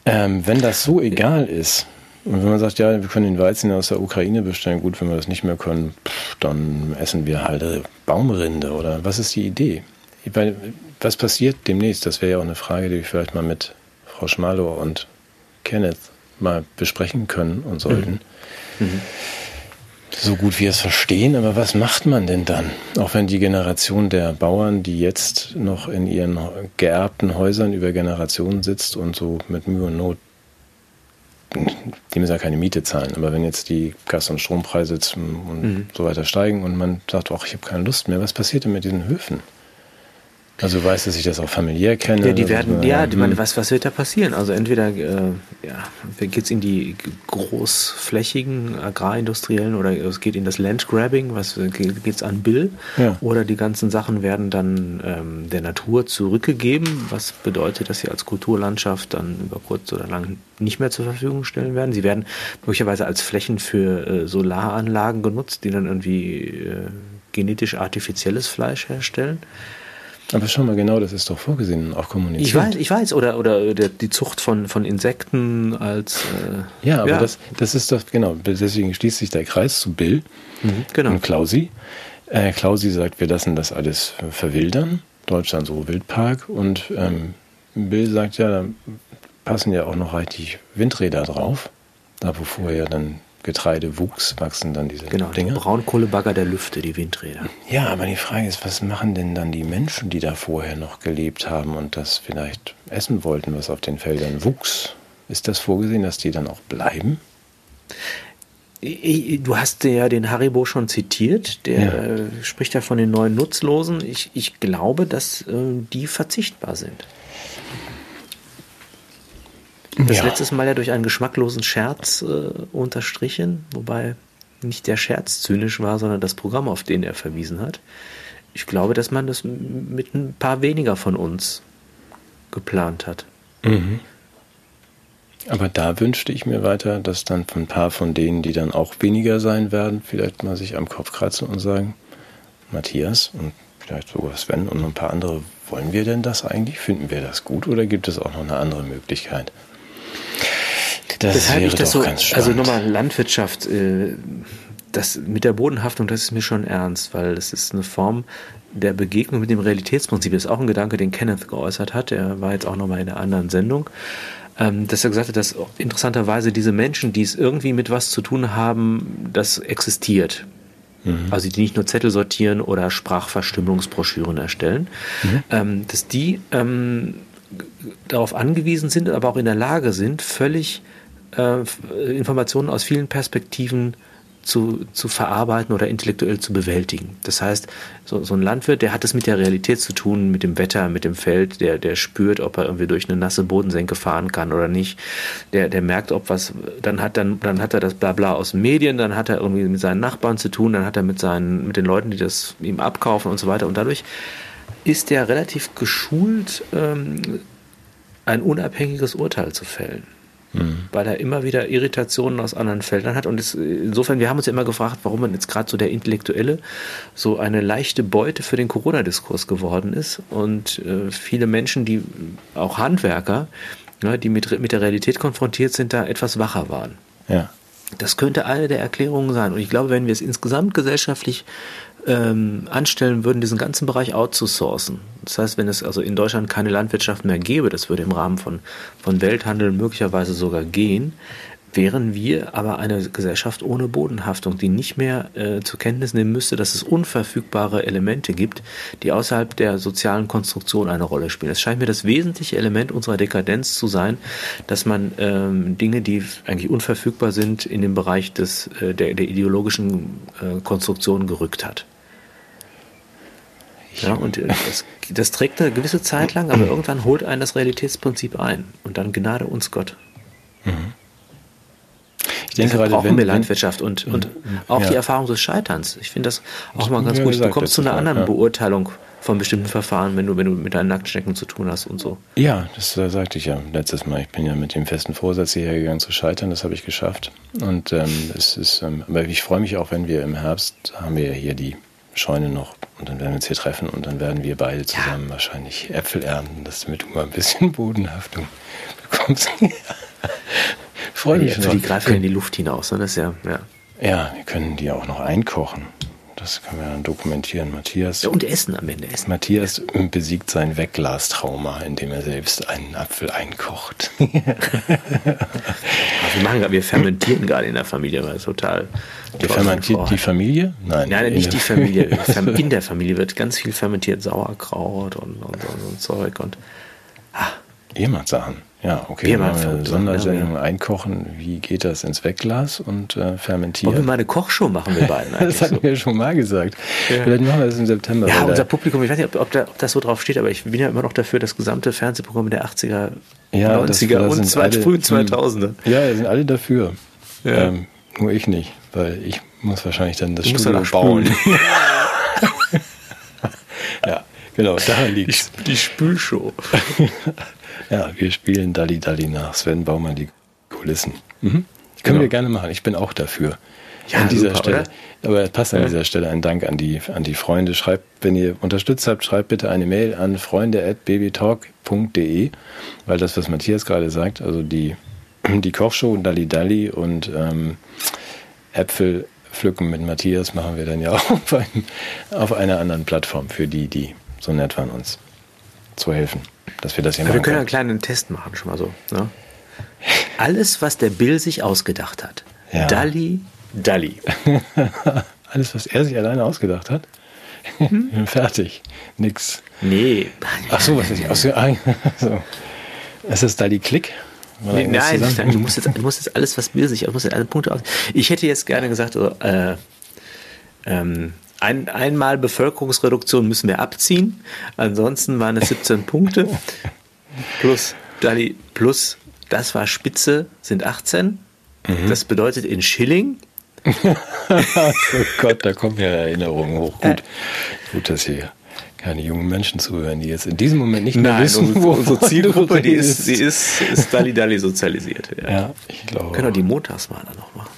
Ähm, wenn das so egal ist, und wenn man sagt, ja, wir können den Weizen aus der Ukraine bestellen, gut, wenn wir das nicht mehr können, pff, dann essen wir halt Baumrinde oder was ist die Idee? Weil, was passiert demnächst? Das wäre ja auch eine Frage, die wir vielleicht mal mit Frau Schmalow und Kenneth mal besprechen können und sollten. Mhm. Mhm so gut wir es verstehen, aber was macht man denn dann? Auch wenn die Generation der Bauern, die jetzt noch in ihren geerbten Häusern über Generationen sitzt und so mit Mühe und Not, die müssen ja keine Miete zahlen, aber wenn jetzt die Gas- und Strompreise und mhm. so weiter steigen und man sagt, ach, ich habe keine Lust mehr, was passiert denn mit diesen Höfen? Also weiß, dass ich das auch familiär kenne. Ja, die werden, ja, ich meine, was, was wird da passieren? Also entweder äh, ja, geht es in die großflächigen agrarindustriellen oder es geht in das Landgrabbing, was geht es an Bill, ja. oder die ganzen Sachen werden dann ähm, der Natur zurückgegeben, was bedeutet, dass sie als Kulturlandschaft dann über kurz oder lang nicht mehr zur Verfügung stellen werden. Sie werden möglicherweise als Flächen für äh, Solaranlagen genutzt, die dann irgendwie äh, genetisch artifizielles Fleisch herstellen. Aber schau mal, genau, das ist doch vorgesehen, auch kommuniziert. Ich weiß, ich weiß, oder, oder die Zucht von, von Insekten als. Äh, ja, aber ja. Das, das ist doch, genau, deswegen schließt sich der Kreis zu Bill mhm, genau. und Klausi. Äh, Klausi sagt, wir lassen das alles verwildern, Deutschland so Wildpark, und ähm, Bill sagt, ja, da passen ja auch noch richtig Windräder drauf, da wo vorher dann Getreidewuchs wachsen dann diese genau, Dinge. Genau, Braunkohlebagger der Lüfte, die Windräder. Ja, aber die Frage ist, was machen denn dann die Menschen, die da vorher noch gelebt haben und das vielleicht essen wollten, was auf den Feldern wuchs? Ist das vorgesehen, dass die dann auch bleiben? Du hast ja den Haribo schon zitiert, der ja. Äh, spricht ja von den neuen Nutzlosen. Ich, ich glaube, dass äh, die verzichtbar sind. Das ja. letztes Mal ja durch einen geschmacklosen Scherz äh, unterstrichen, wobei nicht der Scherz zynisch war, sondern das Programm, auf den er verwiesen hat. Ich glaube, dass man das mit ein paar weniger von uns geplant hat. Mhm. Aber da wünschte ich mir weiter, dass dann von ein paar von denen, die dann auch weniger sein werden, vielleicht mal sich am Kopf kratzen und sagen, Matthias und vielleicht sogar Sven und ein paar andere, wollen wir denn das eigentlich? Finden wir das gut oder gibt es auch noch eine andere Möglichkeit? Das Weshalb wäre ich das so, also nochmal Landwirtschaft, äh, das mit der Bodenhaftung, das ist mir schon ernst, weil das ist eine Form der Begegnung mit dem Realitätsprinzip. Das ist auch ein Gedanke, den Kenneth geäußert hat. Er war jetzt auch nochmal in einer anderen Sendung. Ähm, dass er gesagt hat, dass interessanterweise diese Menschen, die es irgendwie mit was zu tun haben, das existiert. Mhm. Also die nicht nur Zettel sortieren oder Sprachverstümmelungsbroschüren erstellen, mhm. ähm, dass die ähm, darauf angewiesen sind, aber auch in der Lage sind, völlig äh, Informationen aus vielen Perspektiven zu, zu verarbeiten oder intellektuell zu bewältigen. Das heißt, so, so ein Landwirt, der hat es mit der Realität zu tun, mit dem Wetter, mit dem Feld, der, der spürt, ob er irgendwie durch eine nasse Bodensenke fahren kann oder nicht. Der, der merkt, ob was, dann hat dann, dann hat er das Blabla aus Medien, dann hat er irgendwie mit seinen Nachbarn zu tun, dann hat er mit seinen, mit den Leuten, die das ihm abkaufen und so weiter. Und dadurch ist er relativ geschult, ähm, ein unabhängiges Urteil zu fällen mhm. weil er immer wieder Irritationen aus anderen Feldern hat. Und es, insofern, wir haben uns ja immer gefragt, warum man jetzt gerade so der Intellektuelle so eine leichte Beute für den Corona-Diskurs geworden ist. Und äh, viele Menschen, die auch Handwerker, ja, die mit, mit der Realität konfrontiert sind, da etwas wacher waren. Ja. Das könnte eine der Erklärungen sein. Und ich glaube, wenn wir es insgesamt gesellschaftlich ähm, anstellen würden, diesen ganzen Bereich outzusourcen. Das heißt, wenn es also in Deutschland keine Landwirtschaft mehr gäbe, das würde im Rahmen von, von Welthandel möglicherweise sogar gehen, wären wir aber eine Gesellschaft ohne Bodenhaftung, die nicht mehr äh, zur Kenntnis nehmen müsste, dass es unverfügbare Elemente gibt, die außerhalb der sozialen Konstruktion eine Rolle spielen. Es scheint mir das wesentliche Element unserer Dekadenz zu sein, dass man ähm, Dinge, die eigentlich unverfügbar sind, in den Bereich des, äh, der, der ideologischen äh, Konstruktion gerückt hat. Ja, und äh, das, das, trägt eine gewisse Zeit lang, aber irgendwann holt einen das Realitätsprinzip ein und dann Gnade uns Gott. Mhm. Ich denke gerade, brauchen wenn, wir Landwirtschaft und, und auch ja. die Erfahrung des Scheiterns. Ich finde das auch mal ganz gut. Gesagt, du kommst zu einer anderen ja. Beurteilung von bestimmten Verfahren, wenn du, wenn du mit deinen Nacktschnecken zu tun hast und so. Ja, das äh, sagte ich ja letztes Mal. Ich bin ja mit dem festen Vorsatz hierher gegangen zu scheitern. Das habe ich geschafft. Und ähm, es ist, ähm, aber ich freue mich auch, wenn wir im Herbst haben wir ja hier die Scheune noch und dann werden wir uns hier treffen und dann werden wir beide zusammen ja. wahrscheinlich Äpfel ernten, damit du mal ein bisschen Bodenhaftung bekommst. Freue mich schon. Die greifen in die Luft hinaus, ne? das ist ja, ja. Ja, wir können die auch noch einkochen. Das können wir dann dokumentieren. Matthias. Ja, und essen am Ende. Essen. Matthias besiegt sein Wegglastrauma, indem er selbst einen Apfel einkocht. wir, machen, wir fermentieren gerade in der Familie, weil es total. Wir fermentiert die Familie? Nein. Nein, nicht die Familie. In der Familie wird ganz viel fermentiert Sauerkraut und, und, und, und Zeug und. Ah. Ihr macht Sachen. Ja, okay. Wir machen Sondersendung ja, einkochen. Wie geht das ins Wegglas und äh, fermentieren? Wollen wir mal eine Kochshow machen, wir beiden Das hatten so. wir schon mal gesagt. Ja. Vielleicht machen wir das im September. Ja, unser Publikum, ich weiß nicht, ob, ob, da, ob, das so drauf steht, aber ich bin ja immer noch dafür, das gesamte Fernsehprogramm der 80er, ja, 90er das, das und alle, frühen 2000er. Ja, sind alle dafür. Ja. Ähm, nur ich nicht, weil ich muss wahrscheinlich dann das Studio bauen. ja, genau, da liegt Die, die Spülshow. Ja, wir spielen Dalli Dalli nach Sven Baumann die Kulissen. Mhm. Können genau. wir gerne machen. Ich bin auch dafür. Ja, an dieser super, Stelle. Oder? Aber es passt an ja. dieser Stelle ein Dank an die, an die Freunde. Schreibt, wenn ihr unterstützt habt, schreibt bitte eine Mail an freunde.babytalk.de, weil das, was Matthias gerade sagt, also die, die Kochshow Dalli Dalli und ähm, Äpfel pflücken mit Matthias machen wir dann ja auch auf, einem, auf einer anderen Plattform für die, die so nett waren, uns zu helfen dass wir das hier machen. Wir können einen kleinen Test machen, schon mal so. Ne? Alles, was der Bill sich ausgedacht hat, Ja. Dalli, Dalli. Alles, was er sich alleine ausgedacht hat? Hm? Fertig. Nix. Nee. Ach so, was ist das? so. Ist das Dalli Klick? Nee, nein, nein, du musst, jetzt, du musst jetzt alles, was mir sich, du musst jetzt alle Punkte aus. Ich hätte jetzt gerne gesagt, äh, ähm, ein, einmal Bevölkerungsreduktion müssen wir abziehen. Ansonsten waren es 17 Punkte. Plus, Dali, plus, das war Spitze, sind 18. Mhm. Das bedeutet in Schilling. oh Gott, da kommen ja Erinnerungen hoch. Gut, gut dass hier keine jungen Menschen zuhören, die jetzt in diesem Moment nicht mehr Nein, wissen, unsere, wo unsere Zielgruppe, die ist, sie ist, ist Dali Dali sozialisiert. Ja, ja ich glaube. Können wir die Montagsmaler noch machen.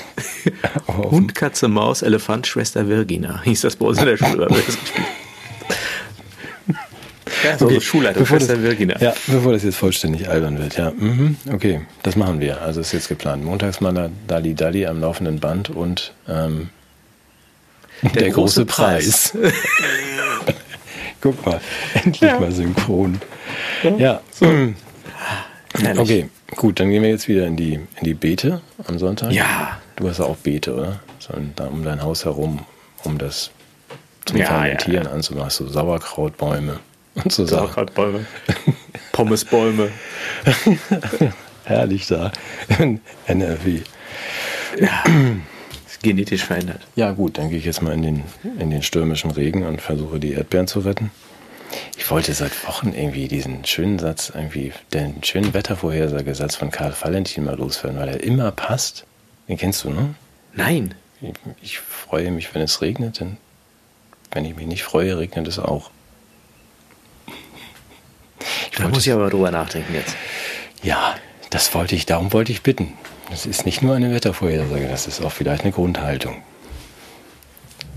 Hund, Katze, Maus, Elefant, Schwester Virgina. Hieß das bei uns in der Schule. ja, so okay. Schulleitung, bevor Schwester das, Virgina. Ja, bevor das jetzt vollständig albern wird, ja. Mhm. Okay, das machen wir. Also ist jetzt geplant. Montags mal Dali Dali am laufenden Band und ähm, der, der, große, große Preis. Preis. Guck mal, endlich ja. mal synchron. Ja. ja. So. Okay, gut, dann gehen wir jetzt wieder in die, in die Beete am Sonntag. Ja. Du hast ja auch Beete, oder? So, da um dein Haus herum, um das zum ja, Fermentieren ja, ja. anzumachen. So Sauerkrautbäume und so Sauerkrautbäume. Pommesbäume. Herrlich da. NRW. Ja. genetisch verändert. Ja, gut, dann gehe ich jetzt mal in den, in den stürmischen Regen und versuche die Erdbeeren zu retten. Ich wollte seit Wochen irgendwie diesen schönen Satz, irgendwie den schönen Wettervorhersagesatz von Karl Valentin mal loswerden, weil er immer passt. Den kennst du, ne? Nein. Ich, ich freue mich, wenn es regnet, denn wenn ich mich nicht freue, regnet es auch. Ich da muss ich aber drüber nachdenken jetzt. Ja, das wollte ich, darum wollte ich bitten. Das ist nicht nur eine Wettervorhersage, das ist auch vielleicht eine Grundhaltung.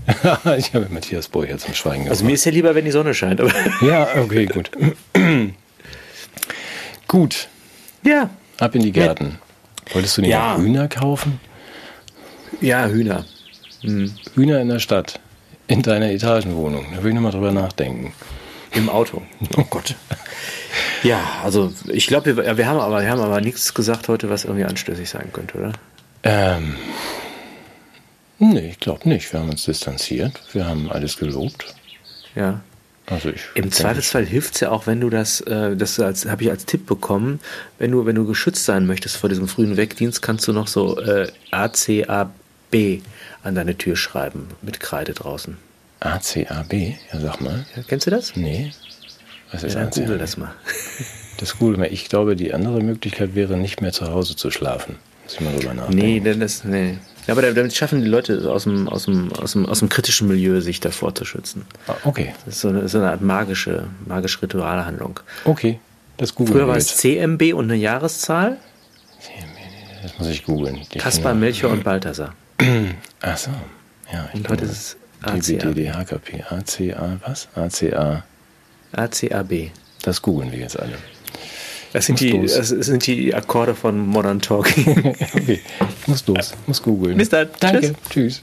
ich habe Matthias Boy jetzt zum Schweigen gebracht. Also mir ist ja lieber, wenn die Sonne scheint. Ja, okay, gut. gut. Ja. Ab in die Gärten. Wolltest du nicht ja. Hühner kaufen? Ja, Hühner. Hm. Hühner in der Stadt. In deiner Etagenwohnung. Da will ich nochmal drüber nachdenken. Im Auto. Oh Gott. ja, also ich glaube, wir, wir, haben aber, wir haben aber nichts gesagt heute, was irgendwie anstößig sein könnte, oder? Ähm. Nee, ich glaube nicht. Wir haben uns distanziert. Wir haben alles gelobt. Ja. Also ich Im Zweifelsfall hilft es ja auch, wenn du das, äh, das habe ich als Tipp bekommen, wenn du, wenn du geschützt sein möchtest vor diesem frühen Wegdienst, kannst du noch so äh, ACAB an deine Tür schreiben mit Kreide draußen. ACAB? Ja, sag mal. Ja, kennst du das? Nee. Was ist ja, ACAB? Google das mal. Das Google mal. Ich glaube, die andere Möglichkeit wäre, nicht mehr zu Hause zu schlafen. Muss ich mal drüber nachdenken. Nee, denn das, nee. Ja, aber damit schaffen die Leute aus dem, aus dem, aus dem, aus dem kritischen Milieu, sich davor zu schützen. Ah, okay. Das ist so eine, so eine Art magische, magische Ritualhandlung. Okay, das googeln Früher war es CMB und eine Jahreszahl. CMB, das muss ich googeln. Kaspar, Melchior und Balthasar. Ach so. Ja, und heute ist es HKP, ACA, was? ACA. ACAB. Das googeln wir jetzt alle. Das sind, die, das sind die Akkorde von Modern Talking. okay, muss los, muss googeln. Bis dann. Danke. Tschüss. Tschüss.